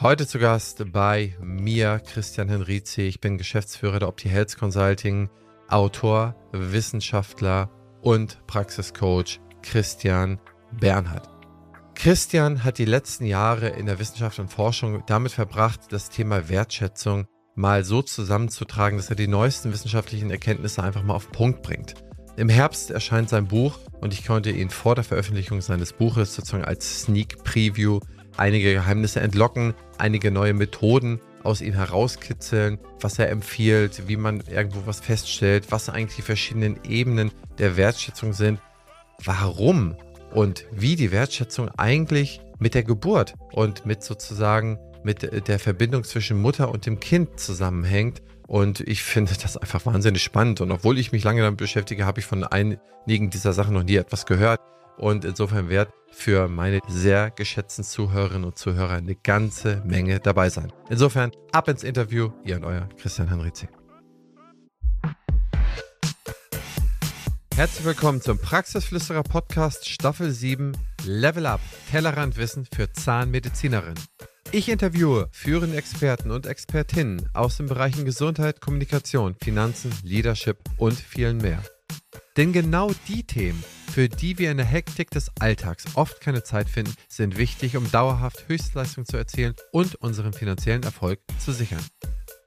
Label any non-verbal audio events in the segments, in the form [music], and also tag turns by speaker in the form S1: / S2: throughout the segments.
S1: Heute zu Gast bei mir Christian Henrizi. Ich bin Geschäftsführer der Opti Health Consulting, Autor, Wissenschaftler und Praxiscoach Christian Bernhard. Christian hat die letzten Jahre in der Wissenschaft und Forschung damit verbracht, das Thema Wertschätzung mal so zusammenzutragen, dass er die neuesten wissenschaftlichen Erkenntnisse einfach mal auf Punkt bringt. Im Herbst erscheint sein Buch und ich konnte ihn vor der Veröffentlichung seines Buches sozusagen als Sneak Preview einige Geheimnisse entlocken, einige neue Methoden aus ihm herauskitzeln, was er empfiehlt, wie man irgendwo was feststellt, was eigentlich die verschiedenen Ebenen der Wertschätzung sind, warum und wie die Wertschätzung eigentlich mit der Geburt und mit sozusagen mit der Verbindung zwischen Mutter und dem Kind zusammenhängt. Und ich finde das einfach wahnsinnig spannend. Und obwohl ich mich lange damit beschäftige, habe ich von einigen dieser Sachen noch nie etwas gehört und insofern wird für meine sehr geschätzten Zuhörerinnen und Zuhörer eine ganze Menge dabei sein. Insofern ab ins Interview, ihr und euer Christian Henrizi. Herzlich willkommen zum Praxisflüsterer Podcast Staffel 7 Level Up Tellerrand Wissen für Zahnmedizinerinnen. Ich interviewe führende Experten und Expertinnen aus den Bereichen Gesundheit, Kommunikation, Finanzen, Leadership und vielen mehr. Denn genau die Themen, für die wir in der Hektik des Alltags oft keine Zeit finden, sind wichtig, um dauerhaft Höchstleistung zu erzielen und unseren finanziellen Erfolg zu sichern.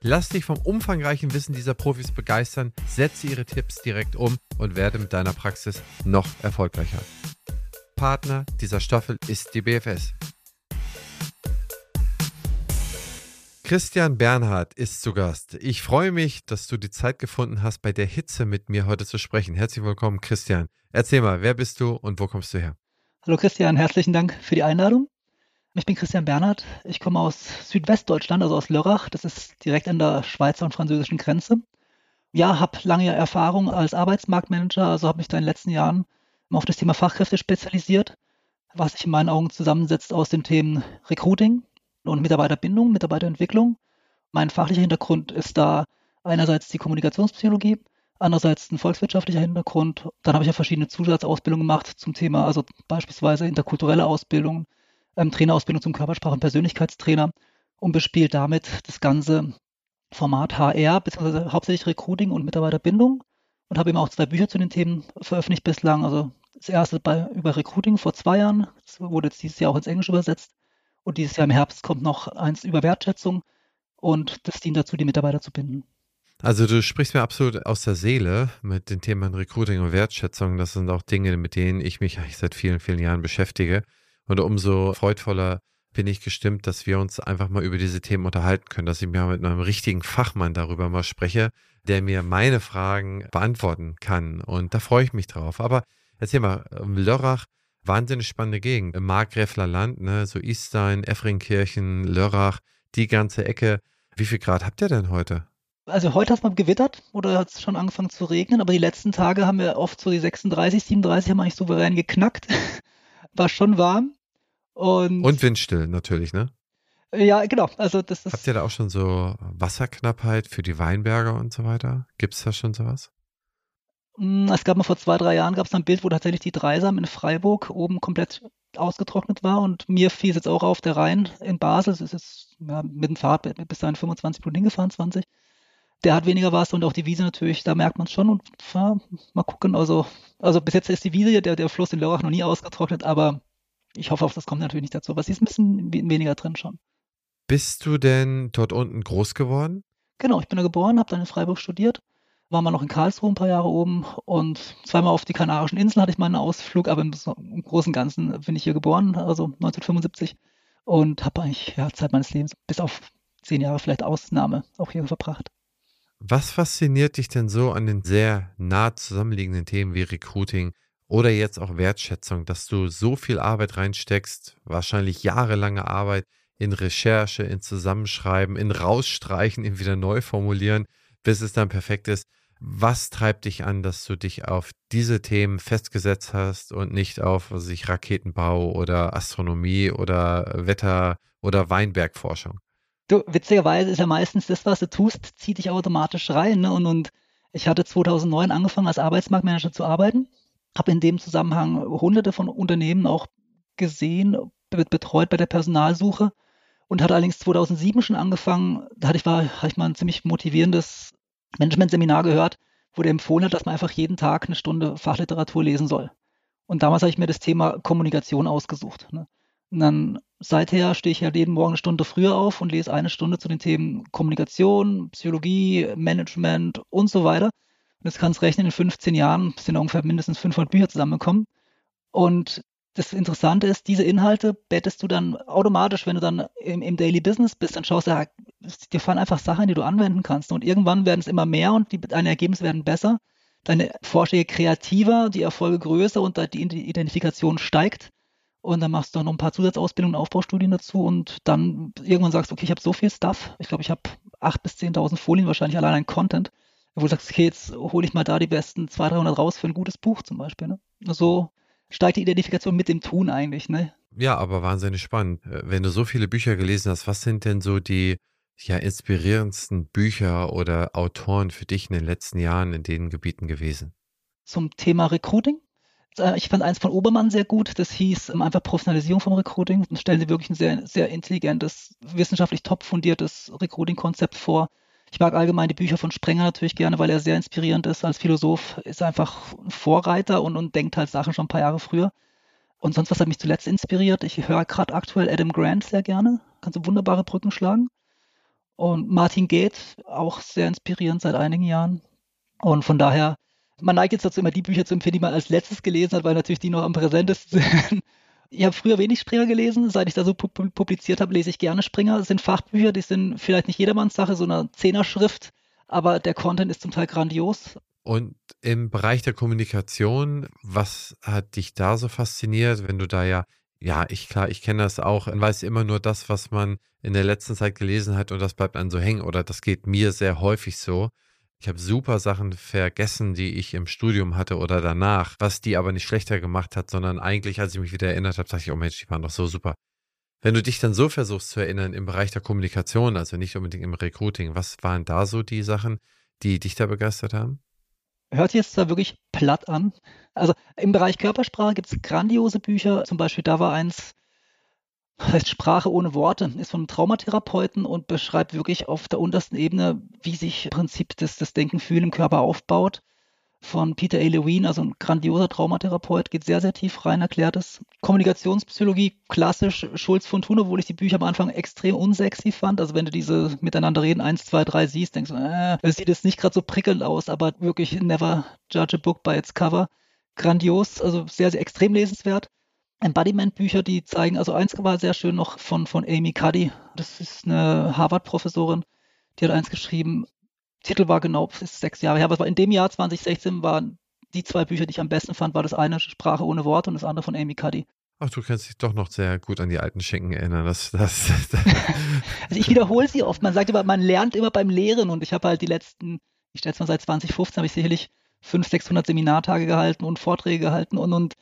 S1: Lass dich vom umfangreichen Wissen dieser Profis begeistern, setze ihre Tipps direkt um und werde mit deiner Praxis noch erfolgreicher. Partner dieser Staffel ist die BFS. Christian Bernhard ist zu Gast. Ich freue mich, dass du die Zeit gefunden hast, bei der Hitze mit mir heute zu sprechen. Herzlich willkommen, Christian. Erzähl mal, wer bist du und wo kommst du her?
S2: Hallo Christian, herzlichen Dank für die Einladung. Ich bin Christian Bernhard. Ich komme aus Südwestdeutschland, also aus Lörrach. Das ist direkt an der Schweizer und französischen Grenze. Ja, habe lange Erfahrung als Arbeitsmarktmanager, also habe mich da in den letzten Jahren auf das Thema Fachkräfte spezialisiert, was sich in meinen Augen zusammensetzt aus den Themen Recruiting, und Mitarbeiterbindung, Mitarbeiterentwicklung. Mein fachlicher Hintergrund ist da einerseits die Kommunikationspsychologie, andererseits ein volkswirtschaftlicher Hintergrund. Dann habe ich ja verschiedene Zusatzausbildungen gemacht zum Thema, also beispielsweise interkulturelle Ausbildung, ähm, Trainerausbildung zum Körpersprache- und Persönlichkeitstrainer und bespielt damit das ganze Format HR, beziehungsweise hauptsächlich Recruiting und Mitarbeiterbindung und habe eben auch zwei Bücher zu den Themen veröffentlicht bislang. Also das erste bei, über Recruiting vor zwei Jahren, das wurde jetzt dieses Jahr auch ins Englische übersetzt und dieses Jahr im Herbst kommt noch eins über Wertschätzung und das dient dazu, die Mitarbeiter zu binden.
S1: Also du sprichst mir absolut aus der Seele mit den Themen Recruiting und Wertschätzung. Das sind auch Dinge, mit denen ich mich eigentlich seit vielen, vielen Jahren beschäftige. Und umso freudvoller bin ich gestimmt, dass wir uns einfach mal über diese Themen unterhalten können, dass ich mir mit einem richtigen Fachmann darüber mal spreche, der mir meine Fragen beantworten kann. Und da freue ich mich drauf. Aber erzähl mal, Lörrach wahnsinnig spannende Gegend. Im Markgräfler Land, ne, so Istein, Effringkirchen, Lörrach, die ganze Ecke. Wie viel Grad habt ihr denn heute?
S2: Also heute hat es mal gewittert oder hat es schon angefangen zu regnen, aber die letzten Tage haben wir oft so die 36, 37 haben wir eigentlich souverän geknackt. [laughs] War schon warm. Und,
S1: und windstill natürlich, ne?
S2: Ja, genau. Also das ist.
S1: Habt ihr da auch schon so Wasserknappheit für die Weinberge und so weiter? Gibt es da schon sowas?
S2: Hm, es gab mal vor zwei, drei Jahren gab es ein Bild, wo tatsächlich die Dreisam in Freiburg oben komplett ausgetrocknet war und mir fiel es jetzt auch auf der Rhein in Basel, es ist jetzt ja, mit dem Fahrrad bis dahin 25 Minuten hingefahren, 20. Der hat weniger Wasser und auch die Wiese natürlich, da merkt man es schon und ja, mal gucken. Also, also bis jetzt ist die Wiese, der, der Fluss in Lörrach noch nie ausgetrocknet, aber ich hoffe, auf das kommt natürlich nicht dazu. Aber sie ist ein bisschen weniger drin schon.
S1: Bist du denn dort unten groß geworden?
S2: Genau, ich bin da geboren, habe dann in Freiburg studiert war mal noch in Karlsruhe ein paar Jahre oben und zweimal auf die Kanarischen Inseln hatte ich meinen Ausflug, aber im, im Großen und Ganzen bin ich hier geboren, also 1975 und habe eigentlich ja, Zeit meines Lebens bis auf zehn Jahre vielleicht Ausnahme auch hier verbracht.
S1: Was fasziniert dich denn so an den sehr nah zusammenliegenden Themen wie Recruiting oder jetzt auch Wertschätzung, dass du so viel Arbeit reinsteckst, wahrscheinlich jahrelange Arbeit in Recherche, in Zusammenschreiben, in Rausstreichen, in wieder neu formulieren, bis es dann perfekt ist. Was treibt dich an, dass du dich auf diese Themen festgesetzt hast und nicht auf was ich, Raketenbau oder Astronomie oder Wetter oder Weinbergforschung?
S2: Du, witzigerweise ist ja meistens das, was du tust, zieht dich automatisch rein. Ne? Und, und ich hatte 2009 angefangen, als Arbeitsmarktmanager zu arbeiten, habe in dem Zusammenhang hunderte von Unternehmen auch gesehen, betreut bei der Personalsuche und hatte allerdings 2007 schon angefangen, da hatte ich, war, hatte ich mal ein ziemlich motivierendes Management-Seminar gehört, wo der empfohlen hat, dass man einfach jeden Tag eine Stunde Fachliteratur lesen soll. Und damals habe ich mir das Thema Kommunikation ausgesucht. Ne? Und dann seither stehe ich ja jeden Morgen eine Stunde früher auf und lese eine Stunde zu den Themen Kommunikation, Psychologie, Management und so weiter. Und das kannst rechnen, in 15 Jahren sind ungefähr mindestens 500 Bücher zusammengekommen. Und das Interessante ist, diese Inhalte bettest du dann automatisch, wenn du dann im, im Daily Business bist, dann schaust du, ja, dir fallen einfach Sachen, die du anwenden kannst. Und irgendwann werden es immer mehr und die, deine Ergebnisse werden besser. Deine Vorschläge kreativer, die Erfolge größer und die Identifikation steigt. Und dann machst du noch ein paar Zusatzausbildungen, Aufbaustudien dazu und dann irgendwann sagst du, okay, ich habe so viel Stuff. Ich glaube, ich habe 8.000 bis 10.000 Folien wahrscheinlich allein an Content, wo du sagst, okay, jetzt hole ich mal da die besten 200, 300 raus für ein gutes Buch zum Beispiel. Ne? So steigt die Identifikation mit dem Tun eigentlich, ne?
S1: Ja, aber wahnsinnig spannend. Äh, wenn du so viele Bücher gelesen hast, was sind denn so die ja, inspirierendsten Bücher oder Autoren für dich in den letzten Jahren in den Gebieten gewesen?
S2: Zum Thema Recruiting. Äh, ich fand eins von Obermann sehr gut. Das hieß ähm, einfach Professionalisierung vom Recruiting. Und stellen sie wirklich ein sehr, sehr intelligentes, wissenschaftlich top fundiertes Recruiting-Konzept vor. Ich mag allgemein die Bücher von Sprenger natürlich gerne, weil er sehr inspirierend ist. Als Philosoph ist er einfach ein Vorreiter und, und denkt halt Sachen schon ein paar Jahre früher. Und sonst, was hat mich zuletzt inspiriert? Ich höre gerade aktuell Adam Grant sehr gerne. Kannst du wunderbare Brücken schlagen. Und Martin Geht, auch sehr inspirierend seit einigen Jahren. Und von daher, man neigt jetzt dazu, immer die Bücher zu empfehlen, die man als letztes gelesen hat, weil natürlich die noch am präsentesten [laughs] sind. Ich habe früher wenig Springer gelesen. Seit ich da so publiziert habe, lese ich gerne Springer. Das sind Fachbücher, die sind vielleicht nicht jedermanns Sache, so eine Zehner-Schrift, aber der Content ist zum Teil grandios.
S1: Und im Bereich der Kommunikation, was hat dich da so fasziniert, wenn du da ja, ja, ich klar, ich kenne das auch, man weiß immer nur das, was man in der letzten Zeit gelesen hat und das bleibt dann so hängen oder das geht mir sehr häufig so. Ich habe super Sachen vergessen, die ich im Studium hatte oder danach, was die aber nicht schlechter gemacht hat, sondern eigentlich, als ich mich wieder erinnert habe, dachte ich, oh Mensch, die waren doch so super. Wenn du dich dann so versuchst zu erinnern im Bereich der Kommunikation, also nicht unbedingt im Recruiting, was waren da so die Sachen, die dich da begeistert haben?
S2: Hört jetzt zwar wirklich platt an. Also im Bereich Körpersprache gibt es grandiose Bücher. Zum Beispiel da war eins, heißt Sprache ohne Worte, ist von einem Traumatherapeuten und beschreibt wirklich auf der untersten Ebene, wie sich im Prinzip das, das Denken, Fühlen im Körper aufbaut. Von Peter A. Lewin, also ein grandioser Traumatherapeut, geht sehr, sehr tief rein, erklärt es. Kommunikationspsychologie, klassisch Schulz von Thun, obwohl ich die Bücher am Anfang extrem unsexy fand. Also wenn du diese miteinander reden, eins, zwei, drei siehst, denkst du, äh, das sieht jetzt nicht gerade so prickelnd aus, aber wirklich never judge a book by its cover. Grandios, also sehr, sehr extrem lesenswert. Embodiment-Bücher, die zeigen, also eins war sehr schön noch von, von Amy Cuddy. Das ist eine Harvard-Professorin, die hat eins geschrieben. Titel war genau, ist sechs Jahre her, aber in dem Jahr 2016 waren die zwei Bücher, die ich am besten fand, war das eine Sprache ohne Worte und das andere von Amy Cuddy.
S1: Ach, du kannst dich doch noch sehr gut an die alten Schenken erinnern. Das, das,
S2: das [laughs] [laughs] also ich wiederhole sie oft. Man sagt immer, man lernt immer beim Lehren und ich habe halt die letzten, ich schätze mal seit 2015, habe ich sicherlich 500, 600 Seminartage gehalten und Vorträge gehalten und, und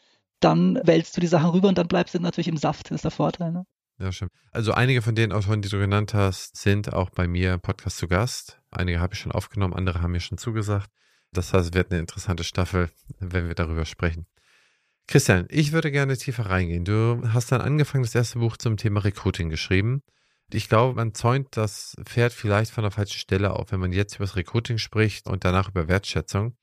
S2: dann wälzt du die Sachen rüber und dann bleibst du natürlich im Saft. Das ist der Vorteil. Ne?
S1: Ja, stimmt. Also einige von den Autoren, die du genannt hast, sind auch bei mir im Podcast zu Gast. Einige habe ich schon aufgenommen, andere haben mir schon zugesagt. Das heißt, es wird eine interessante Staffel, wenn wir darüber sprechen. Christian, ich würde gerne tiefer reingehen. Du hast dann angefangen, das erste Buch zum Thema Recruiting geschrieben. Ich glaube, man zäunt das Pferd vielleicht von der falschen Stelle auf, wenn man jetzt über das Recruiting spricht und danach über Wertschätzung.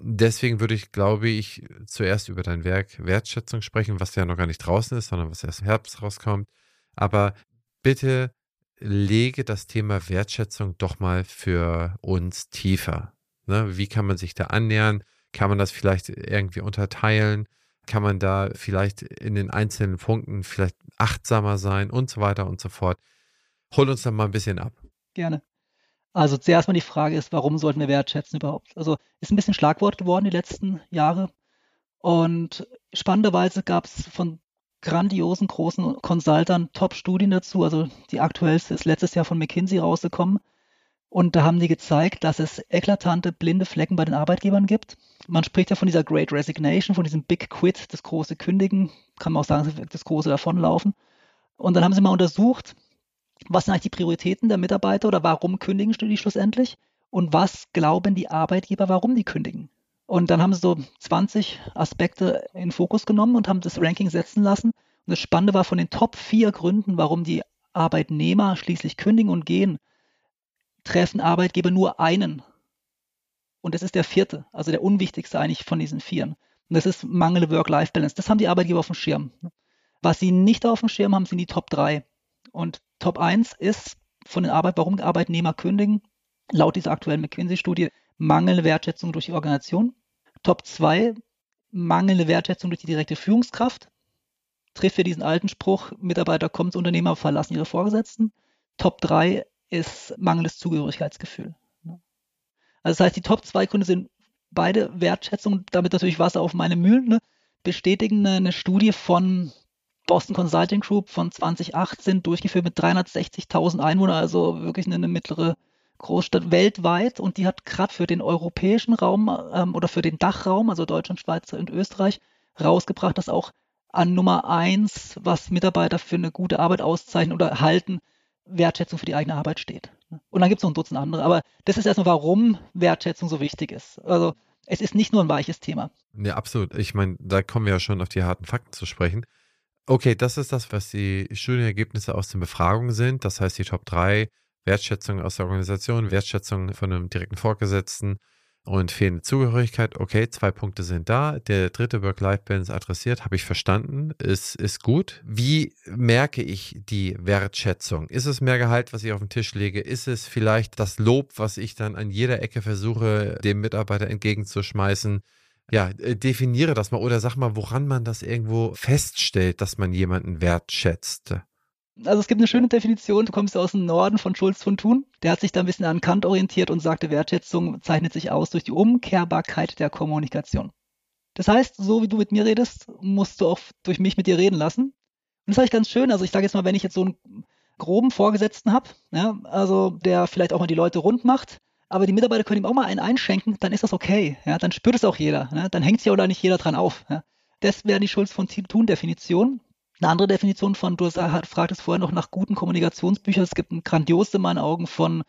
S1: Deswegen würde ich, glaube ich, zuerst über dein Werk Wertschätzung sprechen, was ja noch gar nicht draußen ist, sondern was erst im Herbst rauskommt. Aber bitte lege das Thema Wertschätzung doch mal für uns tiefer. Ne? Wie kann man sich da annähern? Kann man das vielleicht irgendwie unterteilen? Kann man da vielleicht in den einzelnen Punkten vielleicht achtsamer sein und so weiter und so fort? Hol uns da mal ein bisschen ab.
S2: Gerne. Also zuerst mal die Frage ist, warum sollten wir wertschätzen überhaupt? Also ist ein bisschen Schlagwort geworden die letzten Jahre. Und spannenderweise gab es von grandiosen großen Consultern Top-Studien dazu. Also die aktuellste ist letztes Jahr von McKinsey rausgekommen. Und da haben die gezeigt, dass es eklatante blinde Flecken bei den Arbeitgebern gibt. Man spricht ja von dieser Great Resignation, von diesem Big Quit, das große Kündigen, kann man auch sagen, das große Davonlaufen. Und dann haben sie mal untersucht, was sind eigentlich die Prioritäten der Mitarbeiter oder warum kündigen die schlussendlich? Und was glauben die Arbeitgeber, warum die kündigen? Und dann haben sie so 20 Aspekte in Fokus genommen und haben das Ranking setzen lassen. Und das Spannende war von den Top vier Gründen, warum die Arbeitnehmer schließlich kündigen und gehen, treffen Arbeitgeber nur einen. Und das ist der vierte, also der unwichtigste eigentlich von diesen vieren. Und das ist mangelnde Work-Life-Balance. Das haben die Arbeitgeber auf dem Schirm. Was sie nicht auf dem Schirm haben, sind die Top 3. Und Top 1 ist von den Arbeit, warum Arbeitnehmer kündigen, laut dieser aktuellen McKinsey-Studie, mangelnde Wertschätzung durch die Organisation. Top 2, mangelnde Wertschätzung durch die direkte Führungskraft. Trifft für diesen alten Spruch, Mitarbeiter kommen zu Unternehmer, verlassen ihre Vorgesetzten. Top 3 ist mangelndes Zugehörigkeitsgefühl. Also das heißt, die Top 2 Gründe sind beide Wertschätzung, damit natürlich Wasser auf meine Mühlen, ne, bestätigen eine Studie von Boston Consulting Group von 2018 durchgeführt mit 360.000 Einwohnern, also wirklich eine mittlere Großstadt weltweit. Und die hat gerade für den europäischen Raum ähm, oder für den Dachraum, also Deutschland, Schweiz und Österreich, rausgebracht, dass auch an Nummer eins, was Mitarbeiter für eine gute Arbeit auszeichnen oder halten, Wertschätzung für die eigene Arbeit steht. Und dann gibt es noch ein Dutzend andere. Aber das ist erstmal, warum Wertschätzung so wichtig ist. Also es ist nicht nur ein weiches Thema.
S1: Ja, absolut. Ich meine, da kommen wir ja schon auf die harten Fakten zu sprechen. Okay, das ist das, was die Studienergebnisse aus den Befragungen sind. Das heißt, die Top 3, Wertschätzung aus der Organisation, Wertschätzung von einem direkten Vorgesetzten und fehlende Zugehörigkeit. Okay, zwei Punkte sind da. Der dritte Work-Life-Balance adressiert, habe ich verstanden, ist, ist gut. Wie merke ich die Wertschätzung? Ist es mehr Gehalt, was ich auf den Tisch lege? Ist es vielleicht das Lob, was ich dann an jeder Ecke versuche, dem Mitarbeiter entgegenzuschmeißen? Ja, äh, definiere das mal oder sag mal, woran man das irgendwo feststellt, dass man jemanden wertschätzt.
S2: Also es gibt eine schöne Definition, du kommst aus dem Norden von Schulz von Thun. Der hat sich da ein bisschen an Kant orientiert und sagte, Wertschätzung zeichnet sich aus durch die Umkehrbarkeit der Kommunikation. Das heißt, so wie du mit mir redest, musst du auch durch mich mit dir reden lassen. Und das ist eigentlich ganz schön. Also ich sage jetzt mal, wenn ich jetzt so einen groben Vorgesetzten habe, ja, also der vielleicht auch mal die Leute rund macht, aber die Mitarbeiter können ihm auch mal einen einschenken, dann ist das okay. Ja, dann spürt es auch jeder. Ja, dann hängt sich ja oder nicht jeder dran auf. Ja. Das wäre die Schulz von Thun-Definition. Eine andere Definition von, du fragtest vorher noch nach guten Kommunikationsbüchern. Es gibt ein grandios in meinen Augen von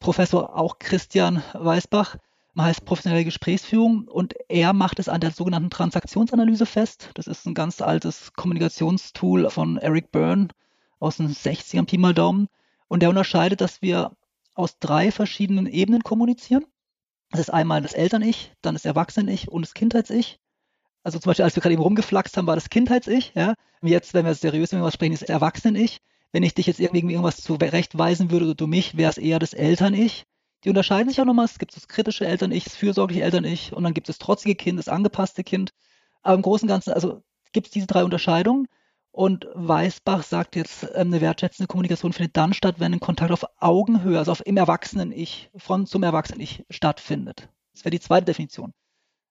S2: Professor auch Christian Weißbach, heißt professionelle Gesprächsführung und er macht es an der sogenannten Transaktionsanalyse fest. Das ist ein ganz altes Kommunikationstool von Eric Byrne aus den 60ern, Pi mal Daumen. Und der unterscheidet, dass wir aus drei verschiedenen Ebenen kommunizieren. Das ist einmal das Eltern-Ich, dann das Erwachsenen-Ich und das Kindheits-Ich. Also zum Beispiel, als wir gerade eben rumgeflaxt haben, war das Kindheits-Ich. Ja? Jetzt, wenn wir seriös über was sprechen, ist das Erwachsenen-Ich. Wenn ich dich jetzt irgendwie irgendwas zurechtweisen würde oder du mich, wäre es eher das Eltern-Ich. Die unterscheiden sich auch nochmal. Es gibt das kritische Eltern-Ich, das fürsorgliche Eltern-Ich und dann gibt es das trotzige Kind, das angepasste Kind. Aber im Großen und Ganzen, also gibt es diese drei Unterscheidungen. Und Weißbach sagt jetzt, ähm, eine wertschätzende Kommunikation findet dann statt, wenn ein Kontakt auf Augenhöhe, also auf im Erwachsenen-Ich, von zum Erwachsenen-Ich stattfindet. Das wäre die zweite Definition.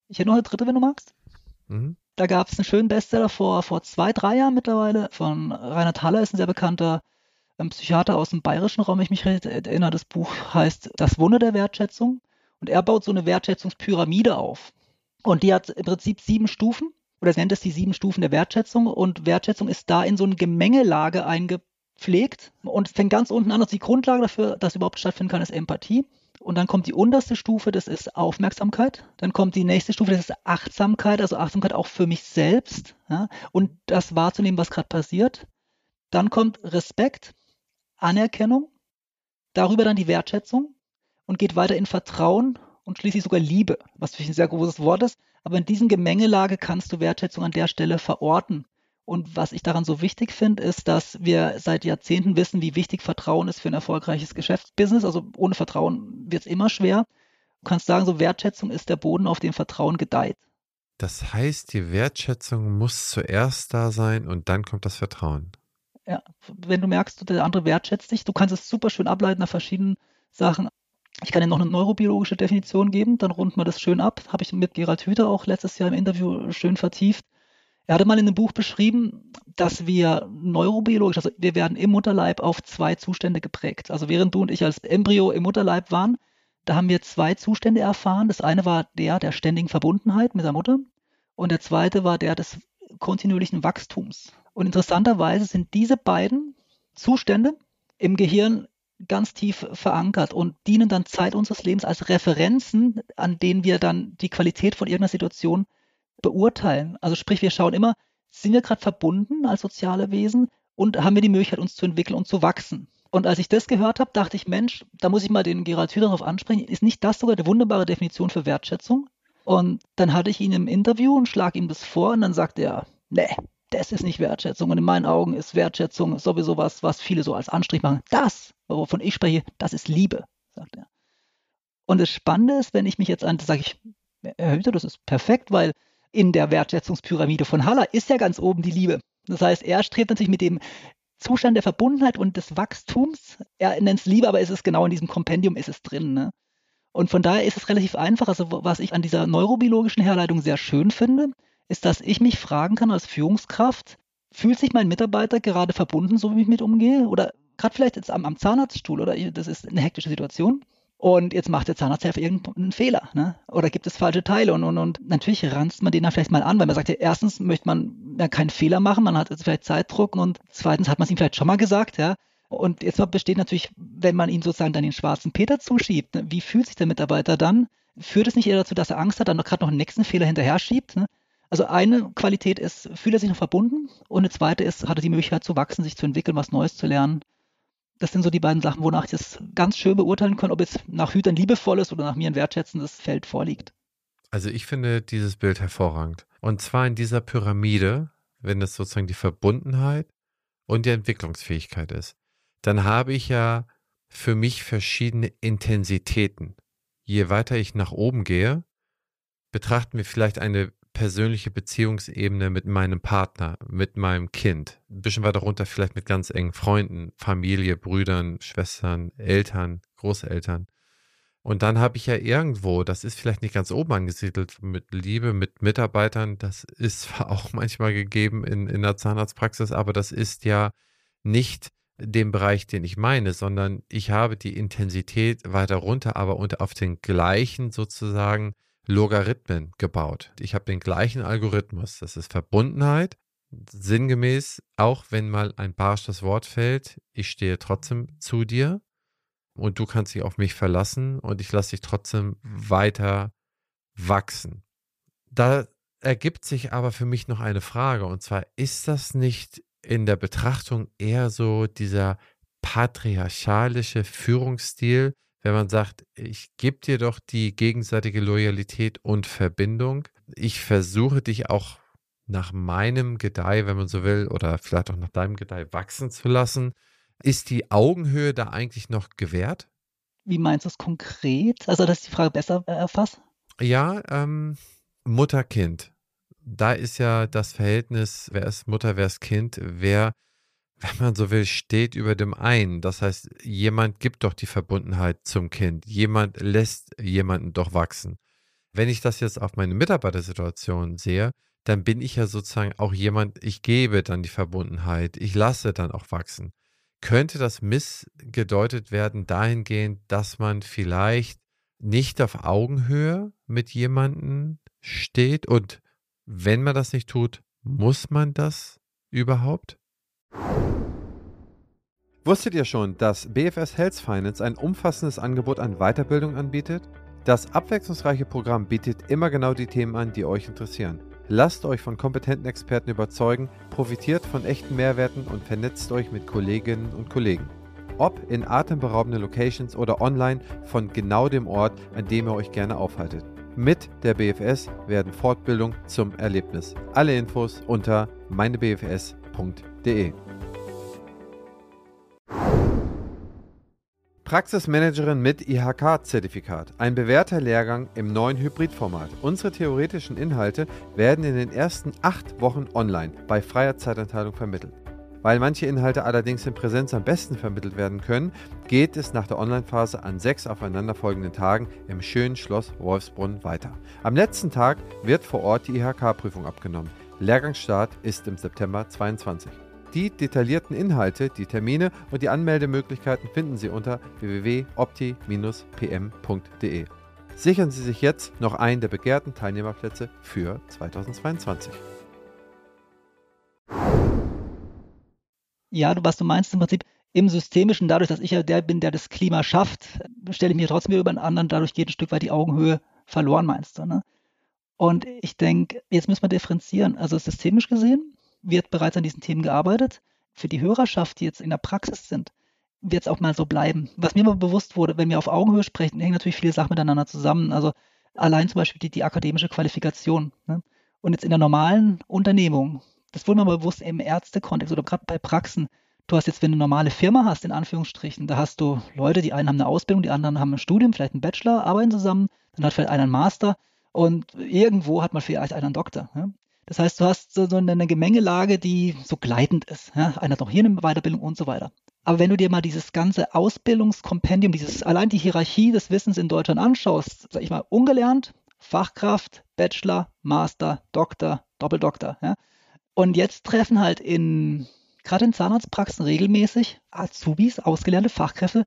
S2: Ich hätte noch eine dritte, wenn du magst. Mhm. Da gab es einen schönen Bestseller vor, vor zwei, drei Jahren mittlerweile von Reinhard Haller, ist ein sehr bekannter ähm, Psychiater aus dem bayerischen Raum, wenn ich mich erinnere. Das Buch heißt Das Wunder der Wertschätzung. Und er baut so eine Wertschätzungspyramide auf. Und die hat im Prinzip sieben Stufen. Oder er nennt es die sieben Stufen der Wertschätzung. Und Wertschätzung ist da in so eine Gemengelage eingepflegt. Und fängt ganz unten an, dass die Grundlage dafür, dass überhaupt stattfinden kann, ist Empathie. Und dann kommt die unterste Stufe, das ist Aufmerksamkeit. Dann kommt die nächste Stufe, das ist Achtsamkeit, also Achtsamkeit auch für mich selbst. Ja, und das wahrzunehmen, was gerade passiert. Dann kommt Respekt, Anerkennung, darüber dann die Wertschätzung und geht weiter in Vertrauen und schließlich sogar Liebe, was natürlich ein sehr großes Wort ist. Aber in diesen Gemengelage kannst du Wertschätzung an der Stelle verorten. Und was ich daran so wichtig finde, ist, dass wir seit Jahrzehnten wissen, wie wichtig Vertrauen ist für ein erfolgreiches Geschäftsbusiness. Also ohne Vertrauen wird es immer schwer. Du kannst sagen, so Wertschätzung ist der Boden, auf dem Vertrauen gedeiht.
S1: Das heißt, die Wertschätzung muss zuerst da sein und dann kommt das Vertrauen.
S2: Ja, wenn du merkst, der andere wertschätzt dich, du kannst es super schön ableiten nach verschiedenen Sachen. Ich kann dir noch eine neurobiologische Definition geben, dann runden wir das schön ab. Habe ich mit Gerald Hüther auch letztes Jahr im Interview schön vertieft. Er hatte mal in einem Buch beschrieben, dass wir neurobiologisch, also wir werden im Mutterleib auf zwei Zustände geprägt. Also während du und ich als Embryo im Mutterleib waren, da haben wir zwei Zustände erfahren. Das eine war der der ständigen Verbundenheit mit der Mutter und der zweite war der des kontinuierlichen Wachstums. Und interessanterweise sind diese beiden Zustände im Gehirn ganz tief verankert und dienen dann Zeit unseres Lebens als Referenzen, an denen wir dann die Qualität von irgendeiner Situation beurteilen. Also sprich, wir schauen immer, sind wir gerade verbunden als soziale Wesen und haben wir die Möglichkeit, uns zu entwickeln und zu wachsen. Und als ich das gehört habe, dachte ich, Mensch, da muss ich mal den Gerald Hüder darauf ansprechen. Ist nicht das sogar eine wunderbare Definition für Wertschätzung? Und dann hatte ich ihn im Interview und schlage ihm das vor und dann sagte er, nee, das ist nicht Wertschätzung. Und in meinen Augen ist Wertschätzung sowieso was, was viele so als Anstrich machen. Das, wovon ich spreche, das ist Liebe, sagt er. Und das Spannende ist, wenn ich mich jetzt an, sage ich, Herr Hüter, das ist perfekt, weil in der Wertschätzungspyramide von Haller ist ja ganz oben die Liebe. Das heißt, er strebt natürlich mit dem Zustand der Verbundenheit und des Wachstums, er nennt es Liebe, aber ist es genau in diesem Kompendium ist es drin. Ne? Und von daher ist es relativ einfach. Also was ich an dieser neurobiologischen Herleitung sehr schön finde, ist, dass ich mich fragen kann als Führungskraft, fühlt sich mein Mitarbeiter gerade verbunden, so wie ich mit umgehe? Oder gerade vielleicht jetzt am, am Zahnarztstuhl oder das ist eine hektische Situation. Und jetzt macht der Zahnarzthelfer irgendeinen Fehler, ne? Oder gibt es falsche Teile und, und, und natürlich ranzt man den dann vielleicht mal an, weil man sagt, ja, erstens möchte man ja keinen Fehler machen, man hat jetzt vielleicht Zeitdruck und zweitens hat man es ihm vielleicht schon mal gesagt, ja. Und jetzt besteht natürlich, wenn man ihm sozusagen dann den schwarzen Peter zuschiebt, ne? wie fühlt sich der Mitarbeiter dann? Führt es nicht eher dazu, dass er Angst hat, dann gerade noch einen nächsten Fehler hinterher schiebt? Ne? Also eine Qualität ist, fühlt er sich noch verbunden und eine zweite ist, hat er die Möglichkeit zu wachsen, sich zu entwickeln, was Neues zu lernen das sind so die beiden Sachen, wonach ich das ganz schön beurteilen kann, ob jetzt nach Hütern liebevolles oder nach mir ein wertschätzendes Feld vorliegt.
S1: Also ich finde dieses Bild hervorragend. Und zwar in dieser Pyramide, wenn es sozusagen die Verbundenheit und die Entwicklungsfähigkeit ist, dann habe ich ja für mich verschiedene Intensitäten. Je weiter ich nach oben gehe, betrachten wir vielleicht eine persönliche Beziehungsebene mit meinem Partner, mit meinem Kind. Ein bisschen weiter runter vielleicht mit ganz engen Freunden, Familie, Brüdern, Schwestern, Eltern, Großeltern. Und dann habe ich ja irgendwo, das ist vielleicht nicht ganz oben angesiedelt, mit Liebe, mit Mitarbeitern, das ist zwar [laughs] auch manchmal gegeben in, in der Zahnarztpraxis, aber das ist ja nicht dem Bereich, den ich meine, sondern ich habe die Intensität weiter runter, aber unter auf den gleichen sozusagen Logarithmen gebaut. Ich habe den gleichen Algorithmus. Das ist Verbundenheit. Sinngemäß, auch wenn mal ein barsches Wort fällt, ich stehe trotzdem zu dir und du kannst dich auf mich verlassen und ich lasse dich trotzdem weiter wachsen. Da ergibt sich aber für mich noch eine Frage und zwar, ist das nicht in der Betrachtung eher so dieser patriarchalische Führungsstil, wenn man sagt, ich gebe dir doch die gegenseitige Loyalität und Verbindung. Ich versuche dich auch nach meinem Gedeih, wenn man so will, oder vielleicht auch nach deinem Gedeih wachsen zu lassen. Ist die Augenhöhe da eigentlich noch gewährt?
S2: Wie meinst du es konkret? Also, dass ich die Frage besser äh, erfasst?
S1: Ja, ähm, Mutter-Kind. Da ist ja das Verhältnis, wer ist Mutter, wer ist Kind, wer wenn man so will, steht über dem einen. Das heißt, jemand gibt doch die Verbundenheit zum Kind. Jemand lässt jemanden doch wachsen. Wenn ich das jetzt auf meine Mitarbeitersituation sehe, dann bin ich ja sozusagen auch jemand, ich gebe dann die Verbundenheit, ich lasse dann auch wachsen. Könnte das missgedeutet werden dahingehend, dass man vielleicht nicht auf Augenhöhe mit jemandem steht und wenn man das nicht tut, muss man das überhaupt? Wusstet ihr schon, dass BFS Health Finance ein umfassendes Angebot an Weiterbildung anbietet? Das abwechslungsreiche Programm bietet immer genau die Themen an, die euch interessieren. Lasst euch von kompetenten Experten überzeugen, profitiert von echten Mehrwerten und vernetzt euch mit Kolleginnen und Kollegen. Ob in atemberaubenden Locations oder online von genau dem Ort, an dem ihr euch gerne aufhaltet. Mit der BFS werden Fortbildung zum Erlebnis. Alle Infos unter meinebfs.de. Praxismanagerin mit IHK-Zertifikat. Ein bewährter Lehrgang im neuen Hybridformat. Unsere theoretischen Inhalte werden in den ersten acht Wochen online bei freier Zeitanteilung vermittelt. Weil manche Inhalte allerdings in Präsenz am besten vermittelt werden können, geht es nach der Online-Phase an sechs aufeinanderfolgenden Tagen im schönen Schloss Wolfsbrunn weiter. Am letzten Tag wird vor Ort die IHK-Prüfung abgenommen. Lehrgangsstart ist im September 2022. Die detaillierten Inhalte, die Termine und die Anmeldemöglichkeiten finden Sie unter www.opti-pm.de. Sichern Sie sich jetzt noch einen der begehrten Teilnehmerplätze für 2022.
S2: Ja, was du meinst im Prinzip im Systemischen, dadurch, dass ich ja der bin, der das Klima schafft, stelle ich mir trotzdem über einen anderen, dadurch geht ein Stück weit die Augenhöhe verloren, meinst du. Ne? Und ich denke, jetzt müssen wir differenzieren. Also systemisch gesehen wird bereits an diesen Themen gearbeitet. für die Hörerschaft, die jetzt in der Praxis sind, wird es auch mal so bleiben. Was mir aber bewusst wurde, wenn wir auf Augenhöhe sprechen, hängen natürlich viele Sachen miteinander zusammen. Also allein zum Beispiel die, die akademische Qualifikation. Ne? Und jetzt in der normalen Unternehmung, das wurde mir aber bewusst im Ärztekontext oder gerade bei Praxen, du hast jetzt, wenn du eine normale Firma hast, in Anführungsstrichen, da hast du Leute, die einen haben eine Ausbildung, die anderen haben ein Studium, vielleicht einen Bachelor, arbeiten zusammen, dann hat vielleicht einer einen Master und irgendwo hat man vielleicht einen Doktor. Ja? Das heißt, du hast so eine Gemengelage, die so gleitend ist. Ja? Einer hat noch hier eine Weiterbildung und so weiter. Aber wenn du dir mal dieses ganze Ausbildungskompendium, dieses allein die Hierarchie des Wissens in Deutschland anschaust, sag ich mal, ungelernt, Fachkraft, Bachelor, Master, Doktor, Doppeldoktor. Ja? Und jetzt treffen halt in gerade in Zahnarztpraxen regelmäßig Azubis, ausgelernte Fachkräfte,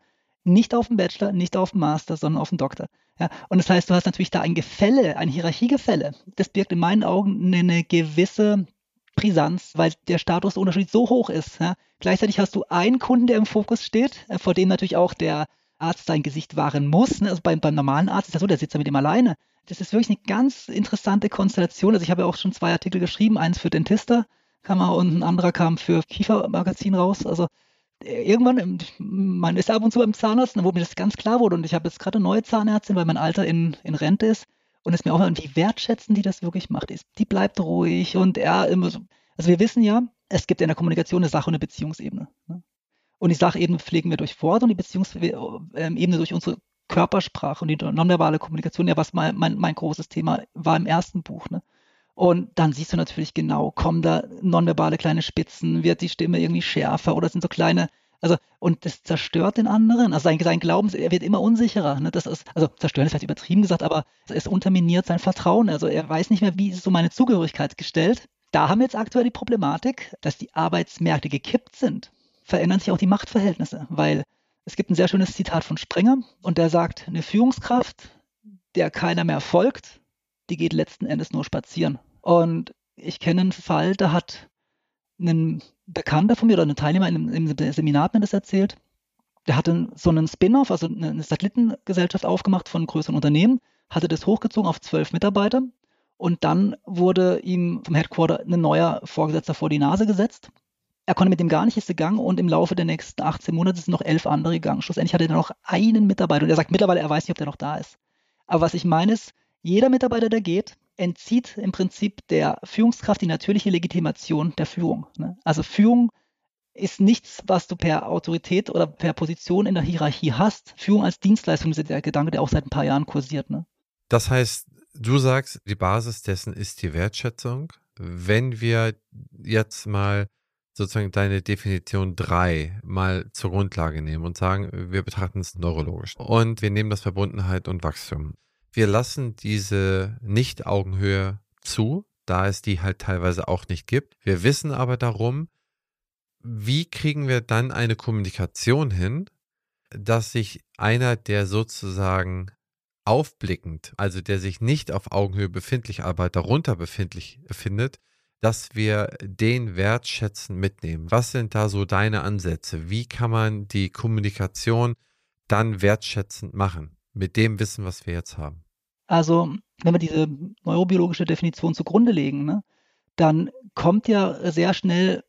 S2: nicht auf dem Bachelor, nicht auf dem Master, sondern auf dem Doktor. Ja, und das heißt, du hast natürlich da ein Gefälle, ein Hierarchiegefälle. Das birgt in meinen Augen eine gewisse Brisanz, weil der Statusunterschied so hoch ist. Ja. Gleichzeitig hast du einen Kunden, der im Fokus steht, äh, vor dem natürlich auch der Arzt sein Gesicht wahren muss. Ne. Also beim, beim normalen Arzt ist das so, der sitzt da mit ihm alleine. Das ist wirklich eine ganz interessante Konstellation. Also ich habe ja auch schon zwei Artikel geschrieben, eins für Dentista kam und ein anderer kam für Kiefermagazin raus. Also irgendwann, man ist ab und zu beim Zahnarzt, wo mir das ganz klar wurde. Und ich habe jetzt gerade eine neue Zahnärztin, weil mein Alter in, in Rente ist. Und es mir auch wie wertschätzen die das wirklich macht. Die bleibt ruhig und er immer so. Also wir wissen ja, es gibt in der Kommunikation eine Sache und eine Beziehungsebene. Ne? Und die Sachebene pflegen wir durch Wort und die Beziehungsebene durch unsere Körpersprache und die nonverbale Kommunikation, ja, was mein, mein, mein großes Thema war im ersten Buch. Ne? Und dann siehst du natürlich genau, kommen da nonverbale kleine Spitzen, wird die Stimme irgendwie schärfer oder sind so kleine, also, und das zerstört den anderen. Also sein, sein Glauben, er wird immer unsicherer. Ne? Das ist, also zerstören ist vielleicht übertrieben gesagt, aber es unterminiert sein Vertrauen. Also er weiß nicht mehr, wie ist so meine Zugehörigkeit gestellt. Da haben wir jetzt aktuell die Problematik, dass die Arbeitsmärkte gekippt sind. Verändern sich auch die Machtverhältnisse, weil es gibt ein sehr schönes Zitat von Sprenger und der sagt, eine Führungskraft, der keiner mehr folgt, die geht letzten Endes nur spazieren. Und ich kenne einen Fall, da hat ein Bekannter von mir oder ein Teilnehmer einem, im Seminar hat mir das erzählt. Der hatte so einen Spin-off, also eine Satellitengesellschaft aufgemacht von größeren Unternehmen, hatte das hochgezogen auf zwölf Mitarbeiter und dann wurde ihm vom Headquarter ein neuer Vorgesetzter vor die Nase gesetzt. Er konnte mit dem gar nicht ist gegangen und im Laufe der nächsten 18 Monate sind noch elf andere gegangen. Schlussendlich hatte er noch einen Mitarbeiter und er sagt mittlerweile, er weiß nicht, ob der noch da ist. Aber was ich meine ist, jeder Mitarbeiter, der geht, entzieht im Prinzip der Führungskraft die natürliche Legitimation der Führung. Ne? Also Führung ist nichts, was du per Autorität oder per Position in der Hierarchie hast. Führung als Dienstleistung ist der Gedanke, der auch seit ein paar Jahren kursiert. Ne?
S1: Das heißt, du sagst, die Basis dessen ist die Wertschätzung. Wenn wir jetzt mal sozusagen deine Definition 3 mal zur Grundlage nehmen und sagen, wir betrachten es neurologisch und wir nehmen das Verbundenheit und Wachstum wir lassen diese Nicht-Augenhöhe zu, da es die halt teilweise auch nicht gibt. Wir wissen aber darum, wie kriegen wir dann eine Kommunikation hin, dass sich einer, der sozusagen aufblickend, also der sich nicht auf Augenhöhe befindlich, aber darunter befindlich findet, dass wir den wertschätzen mitnehmen. Was sind da so deine Ansätze? Wie kann man die Kommunikation dann wertschätzend machen? Mit dem Wissen, was wir jetzt haben?
S2: Also, wenn wir diese neurobiologische Definition zugrunde legen, ne, dann kommt ja sehr schnell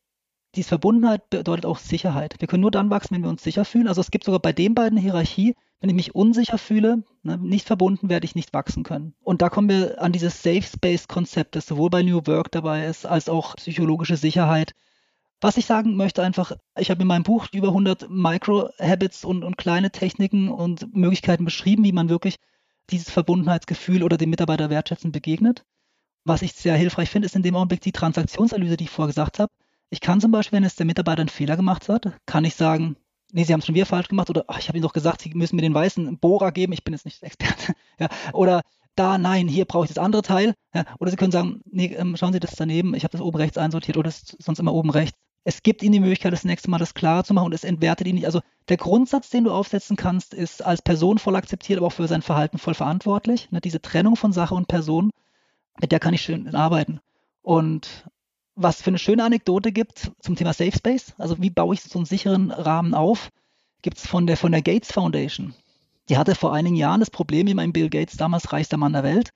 S2: diese Verbundenheit bedeutet auch Sicherheit. Wir können nur dann wachsen, wenn wir uns sicher fühlen. Also es gibt sogar bei den beiden Hierarchie, wenn ich mich unsicher fühle, ne, nicht verbunden, werde ich nicht wachsen können. Und da kommen wir an dieses Safe Space Konzept, das sowohl bei New Work dabei ist, als auch psychologische Sicherheit. Was ich sagen möchte einfach, ich habe in meinem Buch über 100 Micro-Habits und, und kleine Techniken und Möglichkeiten beschrieben, wie man wirklich dieses Verbundenheitsgefühl oder dem Mitarbeiter wertschätzen begegnet. Was ich sehr hilfreich finde, ist in dem Augenblick die Transaktionsanalyse, die ich vorher gesagt habe. Ich kann zum Beispiel, wenn es der Mitarbeiter einen Fehler gemacht hat, kann ich sagen, nee, Sie haben es schon wieder falsch gemacht oder ach, ich habe Ihnen doch gesagt, Sie müssen mir den weißen Bohrer geben, ich bin jetzt nicht Experte. [laughs] ja, oder da, nein, hier brauche ich das andere Teil. Ja, oder Sie können sagen, nee, ähm, schauen Sie das daneben, ich habe das oben rechts einsortiert oder sonst immer oben rechts es gibt ihnen die Möglichkeit, das nächste Mal das klarer zu machen und es entwertet ihn nicht. Also der Grundsatz, den du aufsetzen kannst, ist als Person voll akzeptiert, aber auch für sein Verhalten voll verantwortlich. Ne, diese Trennung von Sache und Person, mit der kann ich schön arbeiten. Und was für eine schöne Anekdote gibt zum Thema Safe Space, also wie baue ich so einen sicheren Rahmen auf, gibt es von der, von der Gates Foundation. Die hatte vor einigen Jahren das Problem, ich meine, Bill Gates, damals reichster Mann der Welt.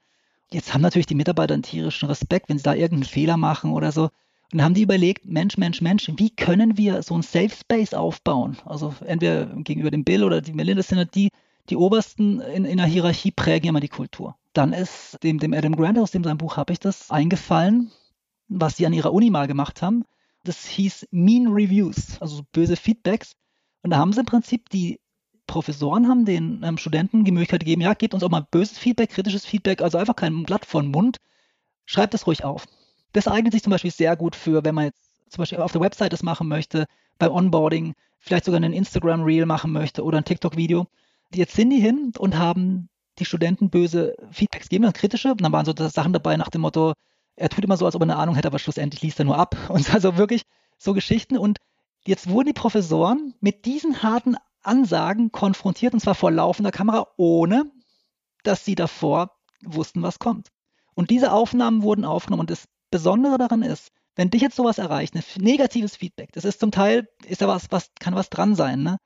S2: Jetzt haben natürlich die Mitarbeiter einen tierischen Respekt, wenn sie da irgendeinen Fehler machen oder so. Dann haben die überlegt, Mensch, Mensch, Mensch, wie können wir so ein Safe Space aufbauen? Also entweder gegenüber dem Bill oder die Melinda sind halt die, die Obersten in, in der Hierarchie prägen immer die Kultur. Dann ist dem, dem Adam Grant, aus dem sein Buch habe ich das, eingefallen, was sie an ihrer Uni mal gemacht haben. Das hieß Mean Reviews, also böse Feedbacks. Und da haben sie im Prinzip die Professoren haben den ähm, Studenten die Möglichkeit gegeben, ja, gebt uns auch mal böses Feedback, kritisches Feedback, also einfach kein Blatt von Mund, schreibt es ruhig auf. Das eignet sich zum Beispiel sehr gut für, wenn man jetzt zum Beispiel auf der Website das machen möchte, beim Onboarding, vielleicht sogar einen Instagram-Reel machen möchte oder ein TikTok-Video. Jetzt sind die hin und haben die Studenten böse Feedbacks gegeben, kritische. Und dann waren so Sachen dabei nach dem Motto, er tut immer so, als ob er eine Ahnung hätte, aber schlussendlich liest er nur ab. [laughs] Und also wirklich so Geschichten. Und jetzt wurden die Professoren mit diesen harten Ansagen konfrontiert, und zwar vor laufender Kamera, ohne dass sie davor wussten, was kommt. Und diese Aufnahmen wurden aufgenommen. Und das Besondere daran ist, wenn dich jetzt sowas erreicht, ein negatives Feedback, das ist zum Teil, ist da was, was, kann was dran sein, ne?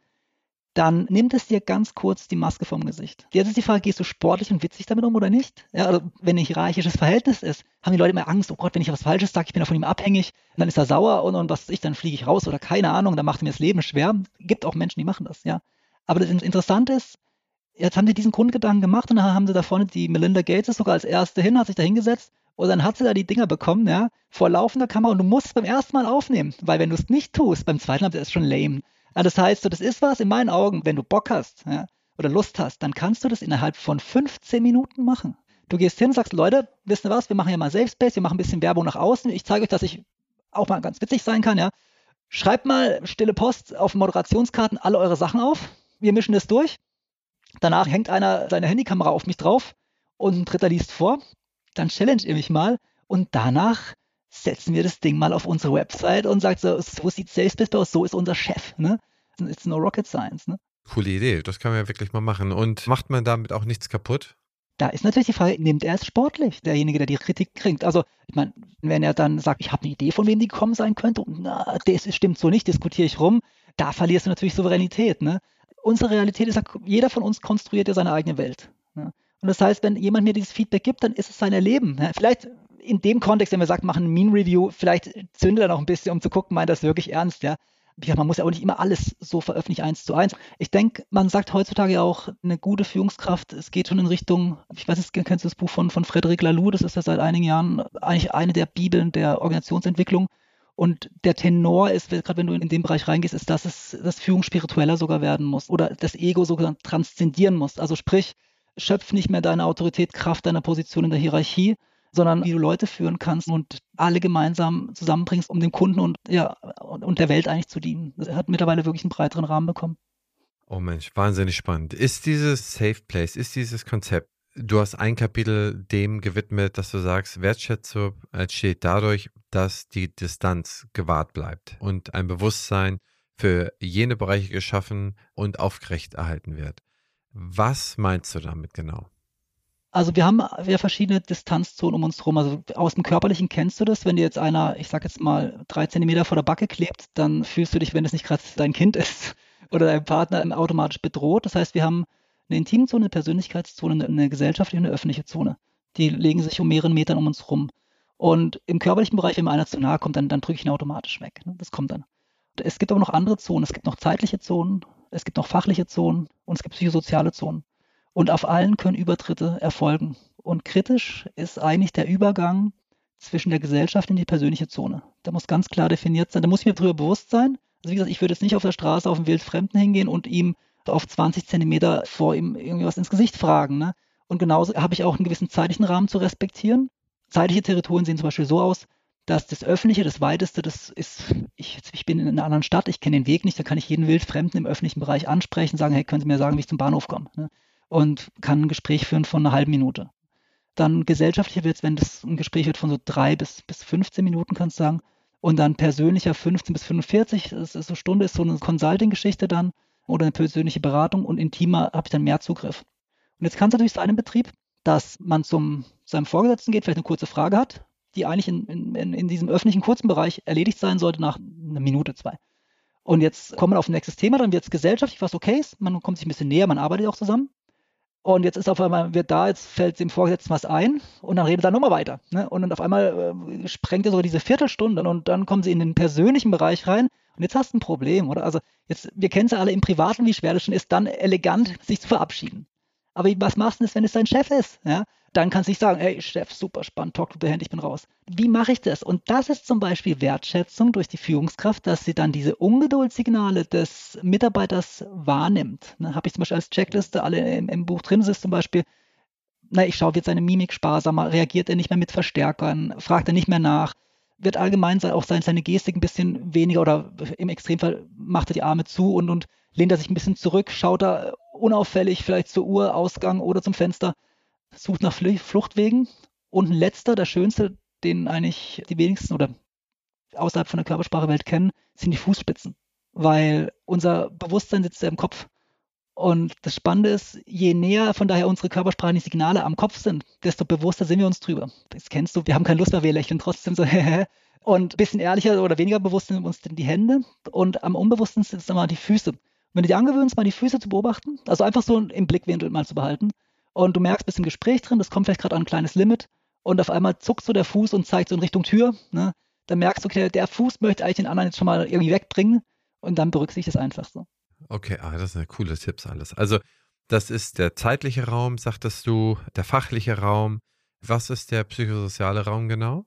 S2: dann nimmt es dir ganz kurz die Maske vom Gesicht. Jetzt ist die Frage, gehst du sportlich und witzig damit um oder nicht? Ja, also wenn ein hierarchisches Verhältnis ist, haben die Leute immer Angst, oh Gott, wenn ich was Falsches sage, ich bin ja von ihm abhängig, dann ist er sauer und, und was ich, dann fliege ich raus oder keine Ahnung, dann macht mir das Leben schwer. Gibt auch Menschen, die machen das, ja. Aber das Interessante ist, jetzt haben sie diesen Grundgedanken gemacht und dann haben sie da vorne die Melinda Gates sogar als erste hin, hat sich da hingesetzt und dann hat sie da die Dinger bekommen, ja, vor laufender Kamera und du musst es beim ersten Mal aufnehmen, weil wenn du es nicht tust, beim zweiten Mal ist es schon lame. Ja, das heißt, so, das ist was in meinen Augen, wenn du Bock hast ja, oder Lust hast, dann kannst du das innerhalb von 15 Minuten machen. Du gehst hin sagst, Leute, wisst ihr was, wir machen ja mal Safe Space, wir machen ein bisschen Werbung nach außen. Ich zeige euch, dass ich auch mal ganz witzig sein kann, ja. Schreibt mal stille Post auf Moderationskarten alle eure Sachen auf. Wir mischen das durch. Danach hängt einer seine Handykamera auf mich drauf und ein Dritter liest vor. Dann challenge ihr mich mal und danach setzen wir das Ding mal auf unsere Website und sagt so, so sieht Salesforce aus, so ist unser Chef. Ne? It's no rocket science. Ne?
S1: Coole Idee, das kann man ja wirklich mal machen. Und macht man damit auch nichts kaputt?
S2: Da ist natürlich die Frage, nimmt er es sportlich, derjenige, der die Kritik kriegt? Also, ich meine, wenn er dann sagt, ich habe eine Idee, von wem die gekommen sein könnte, und na, das stimmt so nicht, diskutiere ich rum, da verlierst du natürlich Souveränität. Ne? Unsere Realität ist, jeder von uns konstruiert ja seine eigene Welt. Ne? Und das heißt, wenn jemand mir dieses Feedback gibt, dann ist es sein Erleben. Vielleicht in dem Kontext, wenn wir sagen, machen ein Mean Review, vielleicht zündet er noch ein bisschen, um zu gucken, meint das wirklich ernst, ja. Ja, man muss ja auch nicht immer alles so veröffentlichen, eins zu eins. Ich denke, man sagt heutzutage auch, eine gute Führungskraft, es geht schon in Richtung, ich weiß nicht, kennst du das Buch von, von Frederic Laloux, das ist ja seit einigen Jahren eigentlich eine der Bibeln der Organisationsentwicklung. Und der Tenor ist, gerade wenn du in den Bereich reingehst, ist, dass es das Führung spiritueller sogar werden muss oder das Ego sogar transzendieren muss. Also sprich, schöpf nicht mehr deine Autorität, Kraft deiner Position in der Hierarchie, sondern wie du Leute führen kannst und alle gemeinsam zusammenbringst, um dem Kunden und, ja, und der Welt eigentlich zu dienen. Das hat mittlerweile wirklich einen breiteren Rahmen bekommen.
S1: Oh Mensch, wahnsinnig spannend. Ist dieses Safe Place, ist dieses Konzept, du hast ein Kapitel dem gewidmet, dass du sagst, Wertschätzung entsteht dadurch, dass die Distanz gewahrt bleibt und ein Bewusstsein für jene Bereiche geschaffen und aufgerecht erhalten wird. Was meinst du damit genau?
S2: Also wir haben ja verschiedene Distanzzonen um uns herum. Also aus dem Körperlichen kennst du das, wenn dir jetzt einer, ich sag jetzt mal, drei Zentimeter vor der Backe klebt, dann fühlst du dich, wenn es nicht gerade dein Kind ist [laughs] oder dein Partner, automatisch bedroht. Das heißt, wir haben eine Intimzone, eine Persönlichkeitszone, eine gesellschaftliche und eine öffentliche Zone. Die legen sich um mehreren Metern um uns rum. Und im körperlichen Bereich, wenn mir einer zu nahe kommt, dann, dann drücke ich ihn automatisch weg. Ne? Das kommt dann. Es gibt aber noch andere Zonen. Es gibt noch zeitliche Zonen, es gibt noch fachliche Zonen und es gibt psychosoziale Zonen. Und auf allen können Übertritte erfolgen. Und kritisch ist eigentlich der Übergang zwischen der Gesellschaft in die persönliche Zone. Der muss ganz klar definiert sein. Da muss ich mir darüber bewusst sein. Also wie gesagt, ich würde jetzt nicht auf der Straße auf einen Wildfremden hingehen und ihm auf 20 Zentimeter vor ihm irgendwas ins Gesicht fragen. Ne? Und genauso habe ich auch einen gewissen zeitlichen Rahmen zu respektieren. Zeitliche Territorien sehen zum Beispiel so aus, dass das Öffentliche, das Weiteste, das ist, ich, ich bin in einer anderen Stadt, ich kenne den Weg nicht, da kann ich jeden Wildfremden im öffentlichen Bereich ansprechen, sagen, hey, können Sie mir sagen, wie ich zum Bahnhof komme? Ne? und kann ein Gespräch führen von einer halben Minute. Dann gesellschaftlicher wird es, wenn das ein Gespräch wird von so drei bis, bis 15 Minuten, kannst du sagen. Und dann persönlicher 15 bis 45, das ist so Stunde, ist so eine Consulting-Geschichte dann oder eine persönliche Beratung und intimer habe ich dann mehr Zugriff. Und jetzt kann es natürlich sein im Betrieb, dass man zum seinem Vorgesetzten geht, vielleicht eine kurze Frage hat, die eigentlich in, in, in diesem öffentlichen kurzen Bereich erledigt sein sollte nach einer Minute, zwei. Und jetzt kommt man auf ein nächstes Thema, dann wird es gesellschaftlich was okay ist, man kommt sich ein bisschen näher, man arbeitet auch zusammen. Und jetzt ist auf einmal, wird da, jetzt fällt dem Vorgesetzten was ein und dann redet er nochmal weiter. Ne? Und dann auf einmal äh, sprengt er so diese Viertelstunde und dann kommen sie in den persönlichen Bereich rein und jetzt hast du ein Problem, oder? Also jetzt, wir kennen es ja alle im Privaten, wie schwer das schon ist, dann elegant sich zu verabschieden. Aber was machst du denn, wenn es dein Chef ist? Ja? Dann kannst du nicht sagen, hey Chef, super spannend, talk to the hand, ich bin raus. Wie mache ich das? Und das ist zum Beispiel Wertschätzung durch die Führungskraft, dass sie dann diese Ungeduldssignale des Mitarbeiters wahrnimmt. Ne, Habe ich zum Beispiel als Checkliste alle im, im Buch drin, ist zum Beispiel, na, ich schaue jetzt seine Mimik sparsamer, reagiert er nicht mehr mit Verstärkern, fragt er nicht mehr nach, wird allgemein auch seine Gestik ein bisschen weniger oder im Extremfall macht er die Arme zu und, und lehnt er sich ein bisschen zurück, schaut er unauffällig vielleicht zur Uhr, Ausgang oder zum Fenster sucht nach Fluchtwegen. Und ein letzter, der schönste, den eigentlich die wenigsten oder außerhalb von der Körpersprachewelt kennen, sind die Fußspitzen. Weil unser Bewusstsein sitzt ja im Kopf. Und das Spannende ist, je näher von daher unsere körpersprachlichen Signale am Kopf sind, desto bewusster sind wir uns drüber. Das kennst du, wir haben keine Lust mehr, wir lächeln trotzdem so, [laughs] und ein bisschen ehrlicher oder weniger bewusst sind uns die Hände und am unbewussten sind es dann mal die Füße. Wenn du dir angewöhnst, mal die Füße zu beobachten, also einfach so im Blickwinkel mal zu behalten, und du merkst, bist im Gespräch drin, das kommt vielleicht gerade an ein kleines Limit und auf einmal zuckt so der Fuß und zeigt so in Richtung Tür. Ne? Dann merkst du, okay, der Fuß möchte eigentlich den anderen jetzt schon mal irgendwie wegbringen und dann berücksichtigt es einfach so.
S1: Okay, ah, das sind coole Tipps alles. Also das ist der zeitliche Raum, sagtest du, der fachliche Raum. Was ist der psychosoziale Raum genau?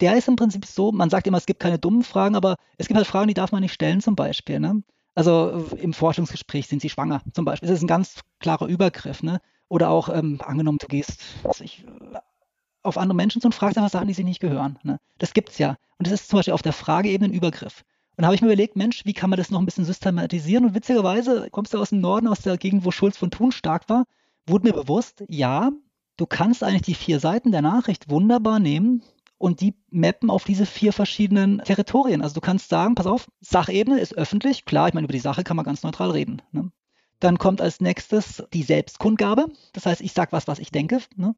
S2: Der ist im Prinzip so, man sagt immer, es gibt keine dummen Fragen, aber es gibt halt Fragen, die darf man nicht stellen zum Beispiel. Ne? Also im Forschungsgespräch sind sie schwanger zum Beispiel. Das ist ein ganz klarer Übergriff. Ne? Oder auch ähm, angenommen, du gehst ich, auf andere Menschen zu und fragst einfach Sachen, die sie nicht gehören. Ne? Das es ja. Und das ist zum Beispiel auf der Frageebene ein Übergriff. Und da habe ich mir überlegt, Mensch, wie kann man das noch ein bisschen systematisieren? Und witzigerweise kommst du aus dem Norden, aus der Gegend, wo Schulz von Thun stark war, wurde mir bewusst, ja, du kannst eigentlich die vier Seiten der Nachricht wunderbar nehmen und die mappen auf diese vier verschiedenen Territorien. Also du kannst sagen, pass auf, Sachebene ist öffentlich, klar, ich meine, über die Sache kann man ganz neutral reden. Ne? Dann kommt als nächstes die Selbstkundgabe. Das heißt, ich sage was, was ich denke. Ne?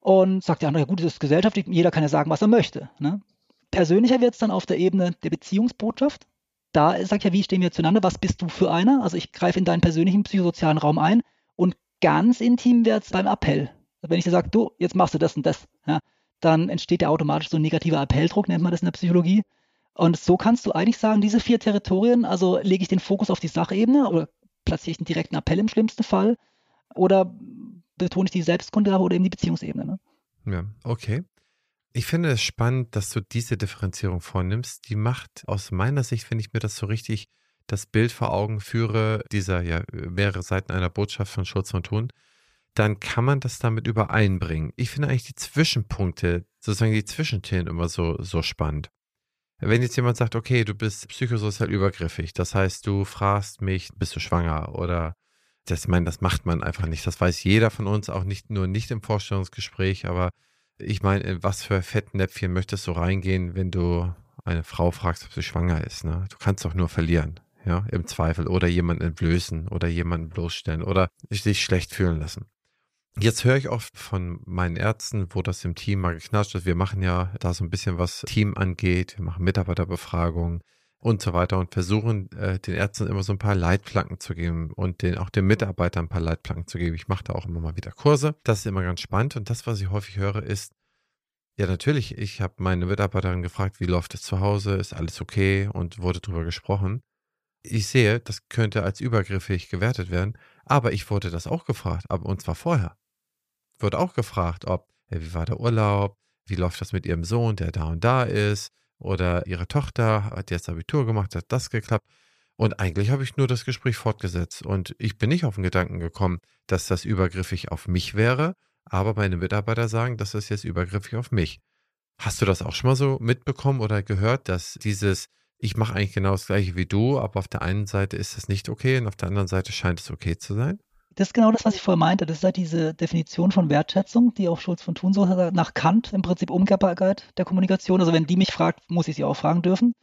S2: Und sagt der andere, ja gut, das ist gesellschaftlich, jeder kann ja sagen, was er möchte. Ne? Persönlicher wird es dann auf der Ebene der Beziehungsbotschaft. Da sagt ja, wie stehen wir zueinander, was bist du für einer? Also ich greife in deinen persönlichen psychosozialen Raum ein und ganz intim wird es beim Appell. Wenn ich dir sage, du, jetzt machst du das und das, ja, dann entsteht ja automatisch so ein negativer Appelldruck, nennt man das in der Psychologie. Und so kannst du eigentlich sagen, diese vier Territorien, also lege ich den Fokus auf die Sachebene oder platziere ich einen direkten Appell im schlimmsten Fall oder betone ich die Selbstkundgabe oder eben die Beziehungsebene. Ne?
S1: Ja, okay. Ich finde es spannend, dass du diese Differenzierung vornimmst. Die macht aus meiner Sicht, wenn ich mir das so richtig das Bild vor Augen führe, dieser ja mehrere Seiten einer Botschaft von Schulz und Thun, dann kann man das damit übereinbringen. Ich finde eigentlich die Zwischenpunkte, sozusagen die Zwischenthemen immer so, so spannend. Wenn jetzt jemand sagt, okay, du bist psychosozial übergriffig, das heißt, du fragst mich, bist du schwanger oder das, meine, das macht man einfach nicht. Das weiß jeder von uns, auch nicht nur nicht im Vorstellungsgespräch, aber ich meine, in was für Fettnäpfchen möchtest du reingehen, wenn du eine Frau fragst, ob sie schwanger ist? Ne? Du kannst doch nur verlieren, ja, im Zweifel oder jemanden entblößen oder jemanden bloßstellen oder dich schlecht fühlen lassen. Jetzt höre ich oft von meinen Ärzten, wo das im Team mal geknatscht ist. Wir machen ja da so ein bisschen was Team angeht. Wir machen Mitarbeiterbefragungen und so weiter und versuchen äh, den Ärzten immer so ein paar Leitplanken zu geben und den, auch den Mitarbeitern ein paar Leitplanken zu geben. Ich mache da auch immer mal wieder Kurse. Das ist immer ganz spannend. Und das, was ich häufig höre, ist, ja, natürlich, ich habe meine Mitarbeiterin gefragt, wie läuft es zu Hause, ist alles okay und wurde darüber gesprochen. Ich sehe, das könnte als übergriffig gewertet werden, aber ich wurde das auch gefragt, aber und zwar vorher wird auch gefragt, ob, ja, wie war der Urlaub, wie läuft das mit ihrem Sohn, der da und da ist, oder ihre Tochter hat jetzt Abitur gemacht, hat das geklappt. Und eigentlich habe ich nur das Gespräch fortgesetzt und ich bin nicht auf den Gedanken gekommen, dass das übergriffig auf mich wäre, aber meine Mitarbeiter sagen, das ist jetzt übergriffig auf mich. Hast du das auch schon mal so mitbekommen oder gehört, dass dieses, ich mache eigentlich genau das gleiche wie du, aber auf der einen Seite ist es nicht okay und auf der anderen Seite scheint es okay zu sein?
S2: Das ist genau das, was ich vorher meinte. Das ist halt diese Definition von Wertschätzung, die auch Schulz von Thun so hat, nach Kant im Prinzip Umkehrbarkeit der Kommunikation. Also wenn die mich fragt, muss ich sie auch fragen dürfen.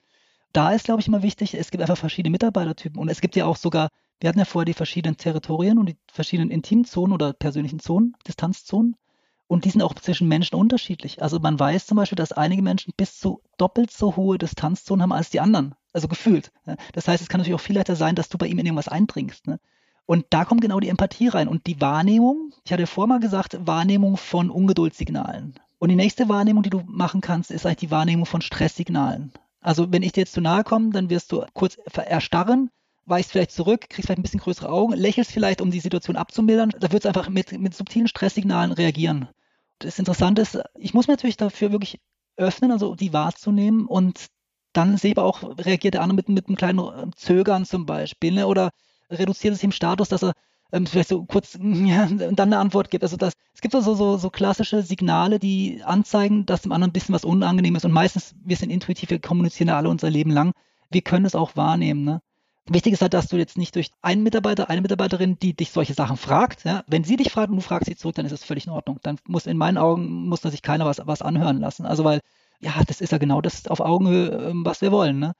S2: Da ist, glaube ich, immer wichtig, es gibt einfach verschiedene Mitarbeitertypen und es gibt ja auch sogar, wir hatten ja vorher die verschiedenen Territorien und die verschiedenen Intimzonen oder persönlichen Zonen, Distanzzonen. Und die sind auch zwischen Menschen unterschiedlich. Also man weiß zum Beispiel, dass einige Menschen bis zu doppelt so hohe Distanzzonen haben als die anderen. Also gefühlt. Das heißt, es kann natürlich auch viel leichter sein, dass du bei ihm in irgendwas eindringst. Ne? Und da kommt genau die Empathie rein und die Wahrnehmung. Ich hatte vorher mal gesagt, Wahrnehmung von Ungeduldssignalen. Und die nächste Wahrnehmung, die du machen kannst, ist eigentlich die Wahrnehmung von Stresssignalen. Also wenn ich dir jetzt zu nahe komme, dann wirst du kurz erstarren, weichst vielleicht zurück, kriegst vielleicht ein bisschen größere Augen, lächelst vielleicht, um die Situation abzumildern. Da wird es einfach mit, mit subtilen Stresssignalen reagieren. Das Interessante ist, ich muss mir natürlich dafür wirklich öffnen, also die wahrzunehmen und dann sehe ich aber auch, reagiert der andere mit, mit einem kleinen Zögern zum Beispiel ne? oder reduziert es ihm Status, dass er ähm, vielleicht so kurz [laughs] ja, dann eine Antwort gibt. Also das, es gibt also so, so klassische Signale, die anzeigen, dass dem anderen ein bisschen was unangenehm ist. Und meistens, wir sind intuitiv, wir kommunizieren ja alle unser Leben lang. Wir können es auch wahrnehmen. Ne? Wichtig ist halt, dass du jetzt nicht durch einen Mitarbeiter, eine Mitarbeiterin, die dich solche Sachen fragt, ja, wenn sie dich fragt und du fragst sie zurück, dann ist es völlig in Ordnung. Dann muss in meinen Augen muss sich keiner was, was anhören lassen. Also weil, ja, das ist ja genau das auf Augenhöhe, ähm, was wir wollen. Ne?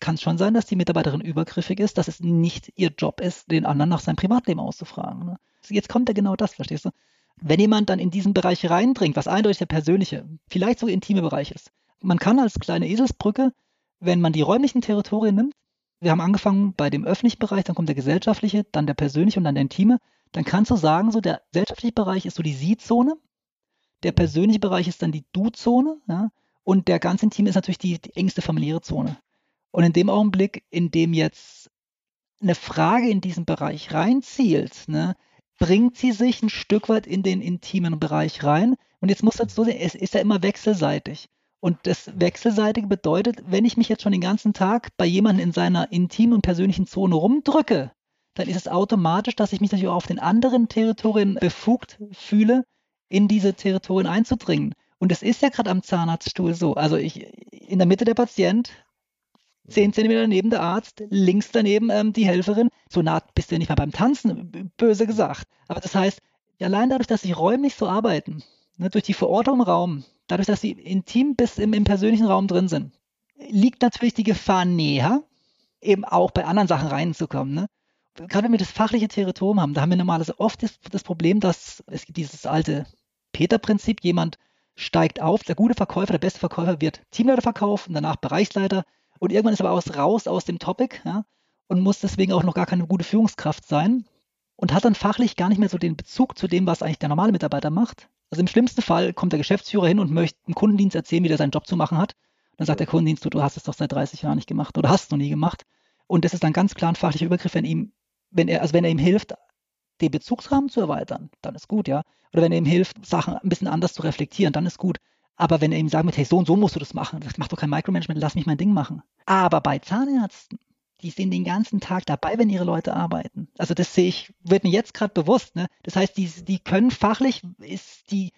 S2: Kann es schon sein, dass die Mitarbeiterin übergriffig ist, dass es nicht ihr Job ist, den anderen nach seinem Privatleben auszufragen. Ne? Jetzt kommt ja genau das, verstehst du? Wenn jemand dann in diesen Bereich reindringt, was eindeutig der persönliche, vielleicht sogar intime Bereich ist, man kann als kleine Eselsbrücke, wenn man die räumlichen Territorien nimmt, wir haben angefangen bei dem öffentlichen Bereich, dann kommt der gesellschaftliche, dann der persönliche und dann der intime, dann kannst du sagen, so der gesellschaftliche Bereich ist so die Sie-Zone, der persönliche Bereich ist dann die Du-Zone, ja, und der ganz intime ist natürlich die, die engste familiäre Zone. Und in dem Augenblick, in dem jetzt eine Frage in diesen Bereich reinzielt, ne, bringt sie sich ein Stück weit in den intimen Bereich rein. Und jetzt muss das so sehen, es ist ja immer wechselseitig. Und das Wechselseitige bedeutet, wenn ich mich jetzt schon den ganzen Tag bei jemandem in seiner intimen und persönlichen Zone rumdrücke, dann ist es automatisch, dass ich mich natürlich auch auf den anderen Territorien befugt fühle, in diese Territorien einzudringen. Und es ist ja gerade am Zahnarztstuhl so. Also ich, in der Mitte der Patient, zehn Zentimeter neben der Arzt, links daneben ähm, die Helferin. So nah bist du nicht mal beim Tanzen, böse gesagt. Aber das heißt, allein dadurch, dass sie räumlich so arbeiten, ne, durch die Verortung im Raum, dadurch, dass sie intim bis im, im persönlichen Raum drin sind, liegt natürlich die Gefahr näher, eben auch bei anderen Sachen reinzukommen. Ne? Gerade wenn wir das fachliche Territorium haben, da haben wir normalerweise oft das, das Problem, dass es gibt dieses alte Peter-Prinzip, jemand steigt auf, der gute Verkäufer, der beste Verkäufer wird Teamleiter verkaufen, danach Bereichsleiter, und irgendwann ist aber aus, raus aus dem Topic ja, und muss deswegen auch noch gar keine gute Führungskraft sein und hat dann fachlich gar nicht mehr so den Bezug zu dem, was eigentlich der normale Mitarbeiter macht. Also im schlimmsten Fall kommt der Geschäftsführer hin und möchte einen Kundendienst erzählen, wie der seinen Job zu machen hat. dann sagt der Kundendienst, du, du hast es doch seit 30 Jahren nicht gemacht oder hast es noch nie gemacht. Und das ist dann ganz klar ein fachlicher Übergriff, wenn ihm, wenn er, also wenn er ihm hilft, den Bezugsrahmen zu erweitern, dann ist gut, ja. Oder wenn er ihm hilft, Sachen ein bisschen anders zu reflektieren, dann ist gut. Aber wenn er ihm sagt, hey, so und so musst du das machen, das macht doch kein Micromanagement, lass mich mein Ding machen. Aber bei Zahnärzten, die sind den ganzen Tag dabei, wenn ihre Leute arbeiten. Also das sehe ich, wird mir jetzt gerade bewusst. Ne? Das heißt, die, die können fachlich, ist die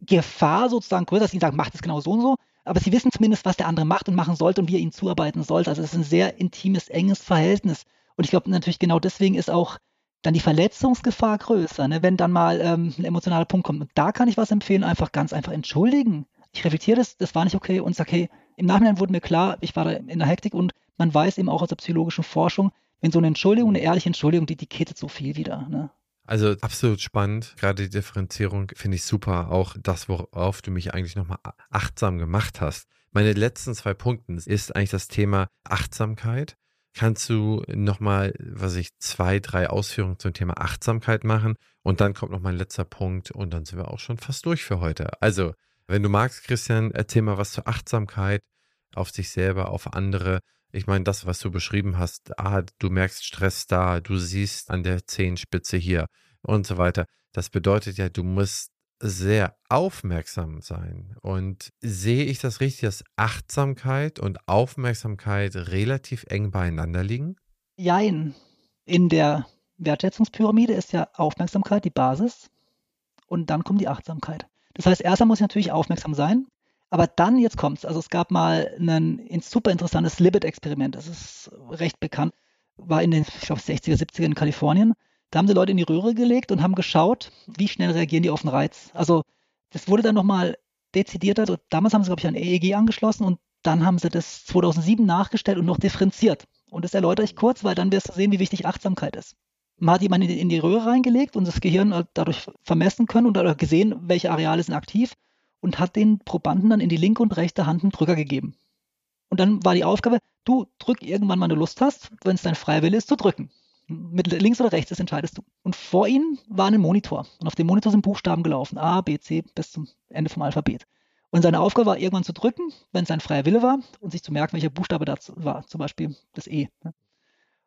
S2: Gefahr sozusagen größer, dass sie sagen, macht es genau so und so, aber sie wissen zumindest, was der andere macht und machen sollte und wie er ihnen zuarbeiten sollte. Also es ist ein sehr intimes, enges Verhältnis. Und ich glaube natürlich genau deswegen ist auch dann die Verletzungsgefahr größer, ne? wenn dann mal ähm, ein emotionaler Punkt kommt. Und da kann ich was empfehlen, einfach ganz einfach entschuldigen. Ich reflektiere das, das war nicht okay und sage, hey, im Nachhinein wurde mir klar, ich war da in der Hektik und man weiß eben auch aus der psychologischen Forschung, wenn so eine Entschuldigung, eine ehrliche Entschuldigung, die, die kittet so viel wieder. Ne?
S1: Also absolut spannend. Gerade die Differenzierung finde ich super. Auch das, worauf du mich eigentlich nochmal achtsam gemacht hast. Meine letzten zwei Punkte ist eigentlich das Thema Achtsamkeit. Kannst du nochmal, was ich, zwei, drei Ausführungen zum Thema Achtsamkeit machen? Und dann kommt noch mein letzter Punkt und dann sind wir auch schon fast durch für heute. Also, wenn du magst, Christian, erzähl mal was zur Achtsamkeit auf sich selber, auf andere. Ich meine, das, was du beschrieben hast, ah, du merkst Stress da, du siehst an der Zehenspitze hier und so weiter. Das bedeutet ja, du musst sehr aufmerksam sein. Und sehe ich das richtig, dass Achtsamkeit und Aufmerksamkeit relativ eng beieinander liegen?
S2: Jein. In der Wertschätzungspyramide ist ja Aufmerksamkeit die Basis und dann kommt die Achtsamkeit. Das heißt, erstmal muss ich natürlich aufmerksam sein, aber dann, jetzt kommt's. Also es gab mal ein super interessantes Libet-Experiment, das ist recht bekannt, war in den, ich glaube, 60er, 70er in Kalifornien. Da haben sie Leute in die Röhre gelegt und haben geschaut, wie schnell reagieren die auf den Reiz. Also das wurde dann nochmal dezidierter. Also damals haben sie, glaube ich, ein EEG angeschlossen und dann haben sie das 2007 nachgestellt und noch differenziert. Und das erläutere ich kurz, weil dann wirst du sehen, wie wichtig Achtsamkeit ist. Man hat jemanden in die Röhre reingelegt und das Gehirn dadurch vermessen können und gesehen, welche Areale sind aktiv und hat den Probanden dann in die linke und rechte Hand einen Drücker gegeben. Und dann war die Aufgabe, du drück irgendwann, wann du Lust hast, wenn es dein Freiwille ist, zu drücken. Mit links oder rechts, das entscheidest du. Und vor ihnen war ein Monitor. Und auf dem Monitor sind Buchstaben gelaufen. A, B, C bis zum Ende vom Alphabet. Und seine Aufgabe war, irgendwann zu drücken, wenn es sein freier Wille war, und sich zu merken, welcher Buchstabe das war. Zum Beispiel das E.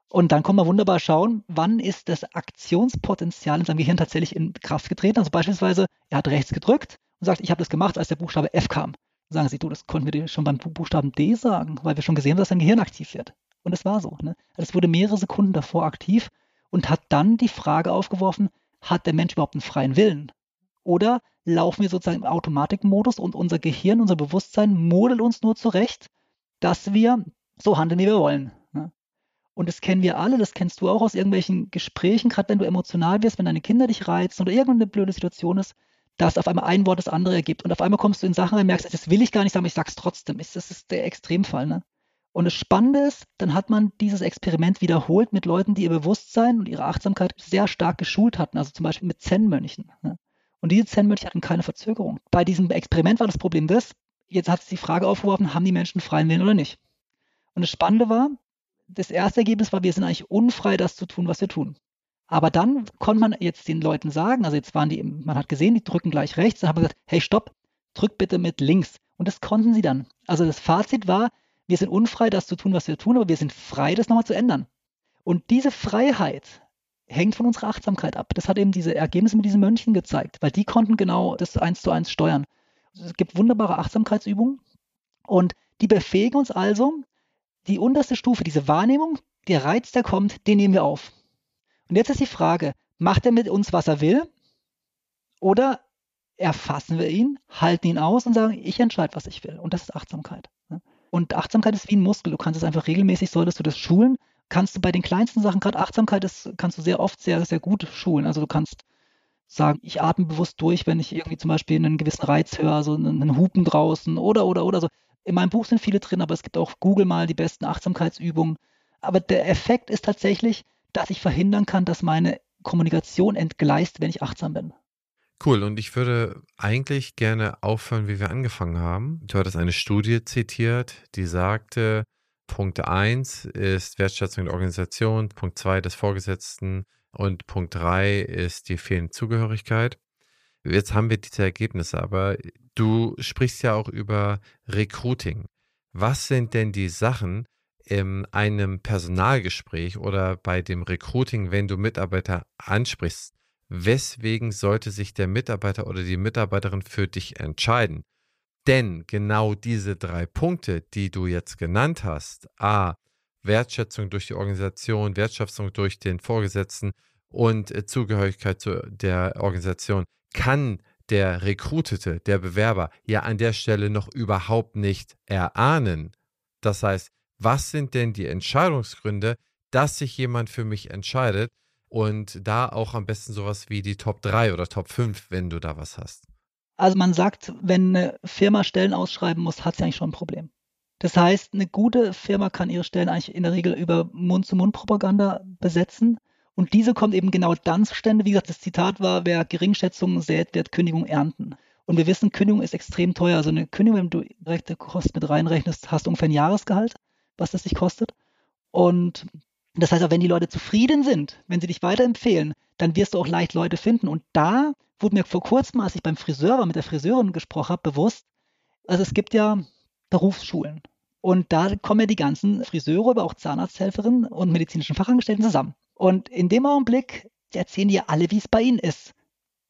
S2: Und dann kann man wunderbar schauen, wann ist das Aktionspotenzial in seinem Gehirn tatsächlich in Kraft getreten. Also beispielsweise, er hat rechts gedrückt und sagt, ich habe das gemacht, als der Buchstabe F kam. Dann sagen sie, du, das konnten wir dir schon beim Buchstaben D sagen, weil wir schon gesehen haben, dass sein Gehirn aktiv wird. Und es war so. Ne? Also es wurde mehrere Sekunden davor aktiv und hat dann die Frage aufgeworfen, hat der Mensch überhaupt einen freien Willen? Oder laufen wir sozusagen im Automatikmodus und unser Gehirn, unser Bewusstsein modelt uns nur zurecht, dass wir so handeln, wie wir wollen. Und das kennen wir alle, das kennst du auch aus irgendwelchen Gesprächen, gerade wenn du emotional wirst, wenn deine Kinder dich reizen oder irgendeine blöde Situation ist, dass auf einmal ein Wort das andere ergibt. Und auf einmal kommst du in Sachen und merkst, das will ich gar nicht sagen, ich sag's trotzdem. Das ist der Extremfall. Ne? Und das Spannende ist, dann hat man dieses Experiment wiederholt mit Leuten, die ihr Bewusstsein und ihre Achtsamkeit sehr stark geschult hatten, also zum Beispiel mit Zen-Mönchen. Ne? Und diese Zen-Mönche hatten keine Verzögerung. Bei diesem Experiment war das Problem das, jetzt hat sich die Frage aufgeworfen, haben die Menschen freien Willen oder nicht? Und das Spannende war, das erste Ergebnis war, wir sind eigentlich unfrei, das zu tun, was wir tun. Aber dann konnte man jetzt den Leuten sagen, also jetzt waren die, man hat gesehen, die drücken gleich rechts, dann haben wir gesagt, hey, stopp, drück bitte mit links. Und das konnten sie dann. Also das Fazit war, wir sind unfrei, das zu tun, was wir tun, aber wir sind frei, das nochmal zu ändern. Und diese Freiheit hängt von unserer Achtsamkeit ab. Das hat eben diese Ergebnisse mit diesen Mönchen gezeigt, weil die konnten genau das eins zu eins steuern. Es gibt wunderbare Achtsamkeitsübungen und die befähigen uns also, die unterste Stufe, diese Wahrnehmung, der Reiz, der kommt, den nehmen wir auf. Und jetzt ist die Frage, macht er mit uns, was er will? Oder erfassen wir ihn, halten ihn aus und sagen, ich entscheide, was ich will. Und das ist Achtsamkeit. Und Achtsamkeit ist wie ein Muskel. Du kannst es einfach regelmäßig, solltest du das schulen. Kannst du bei den kleinsten Sachen, gerade Achtsamkeit, das kannst du sehr oft sehr, sehr gut schulen. Also du kannst sagen, ich atme bewusst durch, wenn ich irgendwie zum Beispiel einen gewissen Reiz höre, so einen, einen Hupen draußen oder, oder, oder so. In meinem Buch sind viele drin, aber es gibt auch Google mal die besten Achtsamkeitsübungen. Aber der Effekt ist tatsächlich, dass ich verhindern kann, dass meine Kommunikation entgleist, wenn ich achtsam bin.
S1: Cool, und ich würde eigentlich gerne aufhören, wie wir angefangen haben. Du hattest eine Studie zitiert, die sagte, Punkt 1 ist Wertschätzung der Organisation, Punkt 2 des Vorgesetzten und Punkt 3 ist die fehlende Zugehörigkeit. Jetzt haben wir diese Ergebnisse, aber du sprichst ja auch über Recruiting. Was sind denn die Sachen in einem Personalgespräch oder bei dem Recruiting, wenn du Mitarbeiter ansprichst? weswegen sollte sich der Mitarbeiter oder die Mitarbeiterin für dich entscheiden? Denn genau diese drei Punkte, die du jetzt genannt hast, a, Wertschätzung durch die Organisation, Wertschätzung durch den Vorgesetzten und Zugehörigkeit zu der Organisation, kann der Rekrutete, der Bewerber ja an der Stelle noch überhaupt nicht erahnen. Das heißt, was sind denn die Entscheidungsgründe, dass sich jemand für mich entscheidet? Und da auch am besten sowas wie die Top 3 oder Top 5, wenn du da was hast.
S2: Also man sagt, wenn eine Firma Stellen ausschreiben muss, hat sie eigentlich schon ein Problem. Das heißt, eine gute Firma kann ihre Stellen eigentlich in der Regel über Mund-zu-Mund-Propaganda besetzen. Und diese kommt eben genau dann zustande. Wie gesagt, das Zitat war, wer Geringschätzungen sät, wird Kündigung ernten. Und wir wissen, Kündigung ist extrem teuer. Also eine Kündigung, wenn du direkte Kosten mit reinrechnest, hast du ungefähr ein Jahresgehalt, was das dich kostet. Und das heißt auch, wenn die Leute zufrieden sind, wenn sie dich weiterempfehlen, dann wirst du auch leicht Leute finden. Und da wurde mir vor kurzem, als ich beim Friseur war, mit der Friseurin gesprochen habe, bewusst, also es gibt ja Berufsschulen. Und da kommen ja die ganzen Friseure, aber auch Zahnarzthelferinnen und medizinischen Fachangestellten zusammen. Und in dem Augenblick erzählen die ja alle, wie es bei ihnen ist.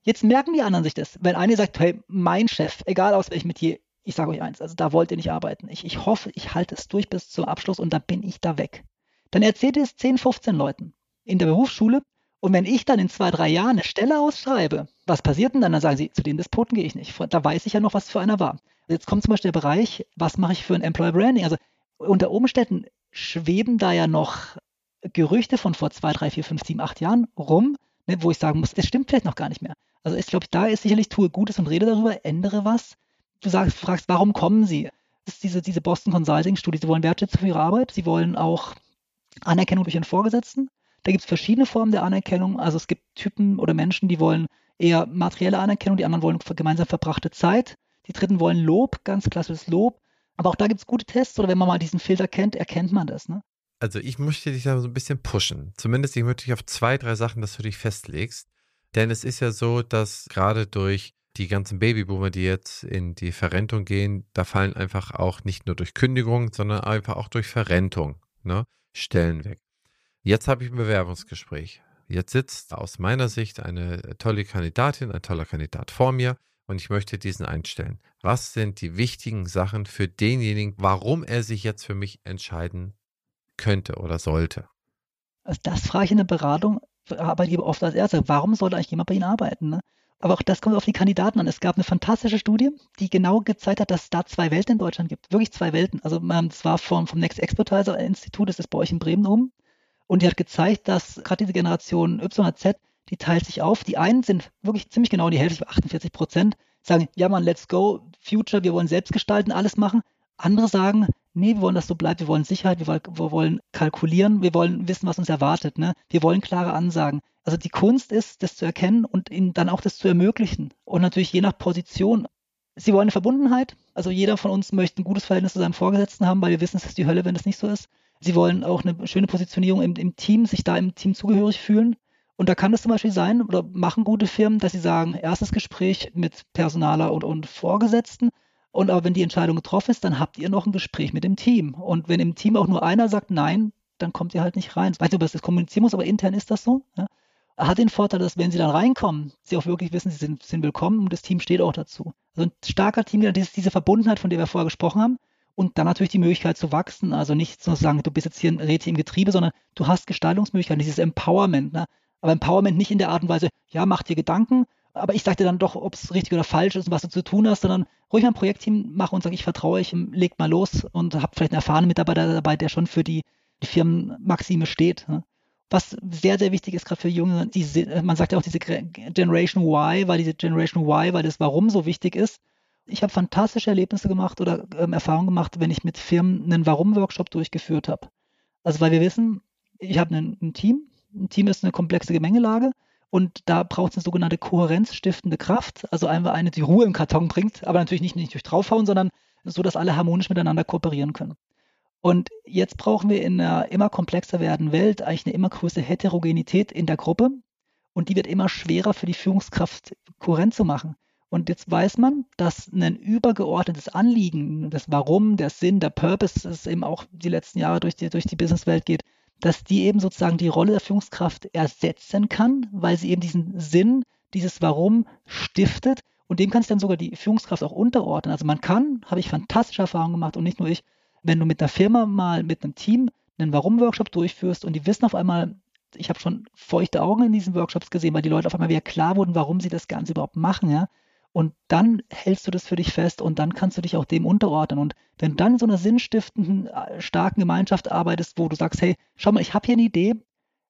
S2: Jetzt merken die anderen sich das. Wenn einer sagt, hey, mein Chef, egal aus welchem Metier, ich sage euch eins, also da wollt ihr nicht arbeiten. Ich, ich hoffe, ich halte es durch bis zum Abschluss und dann bin ich da weg. Dann erzählt es 10, 15 Leuten in der Berufsschule. Und wenn ich dann in zwei, drei Jahren eine Stelle ausschreibe, was passiert denn dann? Dann sagen sie, zu den Despoten gehe ich nicht. Da weiß ich ja noch, was für einer war. Jetzt kommt zum Beispiel der Bereich, was mache ich für ein Employer Branding? Also unter Umständen schweben da ja noch Gerüchte von vor zwei, drei, vier, fünf, sieben, acht Jahren rum, ne, wo ich sagen muss, das stimmt vielleicht noch gar nicht mehr. Also ich glaube, da ist sicherlich tue Gutes und rede darüber, ändere was. Du sagst, fragst, warum kommen sie? Das ist diese, diese Boston Consulting Studie. Sie wollen Wertschätzung für ihre Arbeit. Sie wollen auch Anerkennung durch ihren Vorgesetzten. Da gibt es verschiedene Formen der Anerkennung. Also es gibt Typen oder Menschen, die wollen eher materielle Anerkennung, die anderen wollen gemeinsam verbrachte Zeit. Die dritten wollen Lob, ganz klassisches Lob. Aber auch da gibt es gute Tests oder wenn man mal diesen Filter kennt, erkennt man das. Ne?
S1: Also ich möchte dich da so ein bisschen pushen. Zumindest ich möchte dich auf zwei, drei Sachen, dass du dich festlegst. Denn es ist ja so, dass gerade durch die ganzen Babyboomer, die jetzt in die Verrentung gehen, da fallen einfach auch nicht nur durch Kündigung, sondern einfach auch durch Verrentung ne, Stellen weg. Jetzt habe ich ein Bewerbungsgespräch. Jetzt sitzt aus meiner Sicht eine tolle Kandidatin, ein toller Kandidat vor mir und ich möchte diesen einstellen. Was sind die wichtigen Sachen für denjenigen, warum er sich jetzt für mich entscheiden könnte oder sollte?
S2: Also das frage ich in der Beratung, arbeite ich oft als Ärzte. Warum sollte eigentlich jemand bei Ihnen arbeiten? Ne? Aber auch das kommt auf die Kandidaten an. Es gab eine fantastische Studie, die genau gezeigt hat, dass es da zwei Welten in Deutschland gibt. Wirklich zwei Welten. Also es war vom, vom Next Expertiser Institut, das ist bei euch in Bremen oben. Und die hat gezeigt, dass gerade diese Generation YZ, die teilt sich auf. Die einen sind wirklich ziemlich genau die Hälfte, 48 Prozent, sagen, ja man, let's go, Future, wir wollen selbst gestalten, alles machen. Andere sagen, nee, wir wollen, dass so bleibt, wir wollen Sicherheit, wir wollen, wir wollen kalkulieren, wir wollen wissen, was uns erwartet, ne? wir wollen klare Ansagen. Also die Kunst ist, das zu erkennen und ihnen dann auch das zu ermöglichen. Und natürlich je nach Position. Sie wollen eine Verbundenheit. Also jeder von uns möchte ein gutes Verhältnis zu seinem Vorgesetzten haben, weil wir wissen, es ist die Hölle, wenn das nicht so ist. Sie wollen auch eine schöne Positionierung im, im Team, sich da im Team zugehörig fühlen. Und da kann es zum Beispiel sein, oder machen gute Firmen, dass sie sagen, erstes Gespräch mit Personaler und, und Vorgesetzten. Und aber wenn die Entscheidung getroffen ist, dann habt ihr noch ein Gespräch mit dem Team. Und wenn im Team auch nur einer sagt nein, dann kommt ihr halt nicht rein. Ich weiß nicht, ob das kommunizieren muss, aber intern ist das so. Ja? Hat den Vorteil, dass wenn sie dann reinkommen, sie auch wirklich wissen, sie sind, sind willkommen und das Team steht auch dazu. Also ein starker Team, das ist diese Verbundenheit, von der wir vorher gesprochen haben. Und dann natürlich die Möglichkeit zu wachsen. Also nicht zu sagen, du bist jetzt hier ein Rädchen im Getriebe, sondern du hast Gestaltungsmöglichkeiten, dieses Empowerment. Ne? Aber Empowerment nicht in der Art und Weise, ja, mach dir Gedanken, aber ich sage dir dann doch, ob es richtig oder falsch ist und was du zu tun hast, sondern ruhig mal ein Projektteam machen und sage, ich vertraue euch, legt mal los und habt vielleicht einen erfahrenen Mitarbeiter dabei, der schon für die, die Firmenmaxime steht. Ne? Was sehr, sehr wichtig ist, gerade für Junge, diese, man sagt ja auch diese Generation Y, weil diese Generation Y, weil das Warum so wichtig ist. Ich habe fantastische Erlebnisse gemacht oder ähm, Erfahrungen gemacht, wenn ich mit Firmen einen Warum-Workshop durchgeführt habe. Also weil wir wissen, ich habe ein Team, ein Team ist eine komplexe Gemengelage und da braucht es eine sogenannte kohärenzstiftende Kraft, also einfach eine, die Ruhe im Karton bringt, aber natürlich nicht, nicht durch draufhauen, sondern so, dass alle harmonisch miteinander kooperieren können. Und jetzt brauchen wir in einer immer komplexer werdenden Welt eigentlich eine immer größere Heterogenität in der Gruppe und die wird immer schwerer für die Führungskraft kohärent zu machen. Und jetzt weiß man, dass ein übergeordnetes Anliegen, das Warum, der Sinn, der Purpose, das eben auch die letzten Jahre durch die, durch die Businesswelt geht, dass die eben sozusagen die Rolle der Führungskraft ersetzen kann, weil sie eben diesen Sinn, dieses Warum stiftet und dem kann sich dann sogar die Führungskraft auch unterordnen. Also man kann, habe ich fantastische Erfahrungen gemacht und nicht nur ich, wenn du mit einer Firma mal mit einem Team einen Warum-Workshop durchführst und die wissen auf einmal, ich habe schon feuchte Augen in diesen Workshops gesehen, weil die Leute auf einmal wieder klar wurden, warum sie das Ganze überhaupt machen, ja. Und dann hältst du das für dich fest und dann kannst du dich auch dem unterordnen. Und wenn du dann in so einer sinnstiftenden, äh, starken Gemeinschaft arbeitest, wo du sagst, hey, schau mal, ich habe hier eine Idee,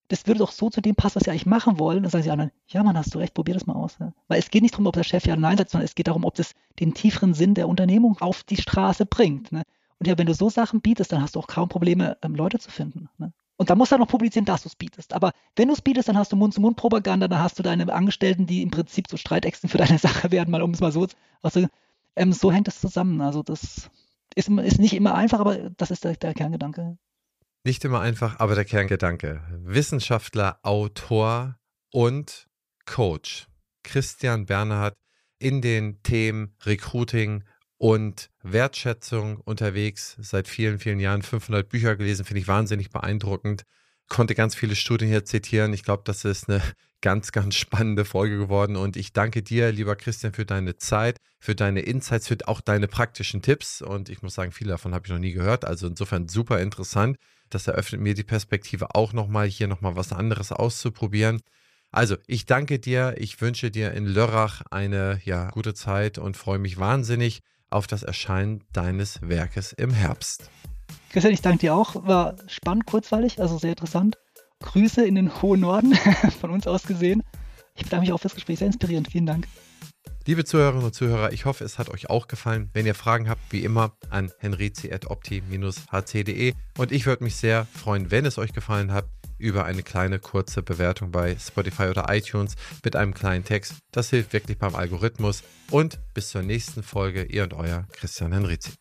S2: das würde doch so zu dem passen, was wir eigentlich machen wollen, dann sagen sie anderen, ja, Mann, hast du recht, probier das mal aus. Weil es geht nicht darum, ob der Chef ja oder nein sagt, sondern es geht darum, ob das den tieferen Sinn der Unternehmung auf die Straße bringt. Ne? Und ja, wenn du so Sachen bietest, dann hast du auch kaum Probleme, ähm, Leute zu finden. Ne? Und da musst du noch publizieren, dass du es bietest. Aber wenn du es bietest, dann hast du Mund-zu-Mund-Propaganda, dann hast du deine Angestellten, die im Prinzip so Streitäxten für deine [laughs] Sache werden, mal um es mal so zu also, ähm, so hängt es zusammen. Also das ist, ist nicht immer einfach, aber das ist der, der Kerngedanke.
S1: Nicht immer einfach, aber der Kerngedanke. Wissenschaftler, Autor und Coach Christian Bernhard in den Themen Recruiting, und Wertschätzung unterwegs, seit vielen, vielen Jahren 500 Bücher gelesen, finde ich wahnsinnig beeindruckend. Konnte ganz viele Studien hier zitieren. Ich glaube, das ist eine [laughs] ganz, ganz spannende Folge geworden. Und ich danke dir, lieber Christian, für deine Zeit, für deine Insights, für auch deine praktischen Tipps. Und ich muss sagen, viele davon habe ich noch nie gehört. Also insofern super interessant. Das eröffnet mir die Perspektive auch nochmal, hier nochmal was anderes auszuprobieren. Also, ich danke dir. Ich wünsche dir in Lörrach eine ja, gute Zeit und freue mich wahnsinnig auf das Erscheinen deines Werkes im Herbst.
S2: Christian, ich danke dir auch. War spannend, kurzweilig, also sehr interessant. Grüße in den hohen Norden, [laughs] von uns aus gesehen. Ich bedanke mich auch fürs Gespräch, sehr inspirierend. Vielen Dank.
S1: Liebe Zuhörerinnen und Zuhörer, ich hoffe, es hat euch auch gefallen. Wenn ihr Fragen habt, wie immer an henrizi.opti-hc.de. Und ich würde mich sehr freuen, wenn es euch gefallen hat, über eine kleine kurze Bewertung bei Spotify oder iTunes mit einem kleinen Text. Das hilft wirklich beim Algorithmus. Und bis zur nächsten Folge, ihr und euer Christian Henrizi.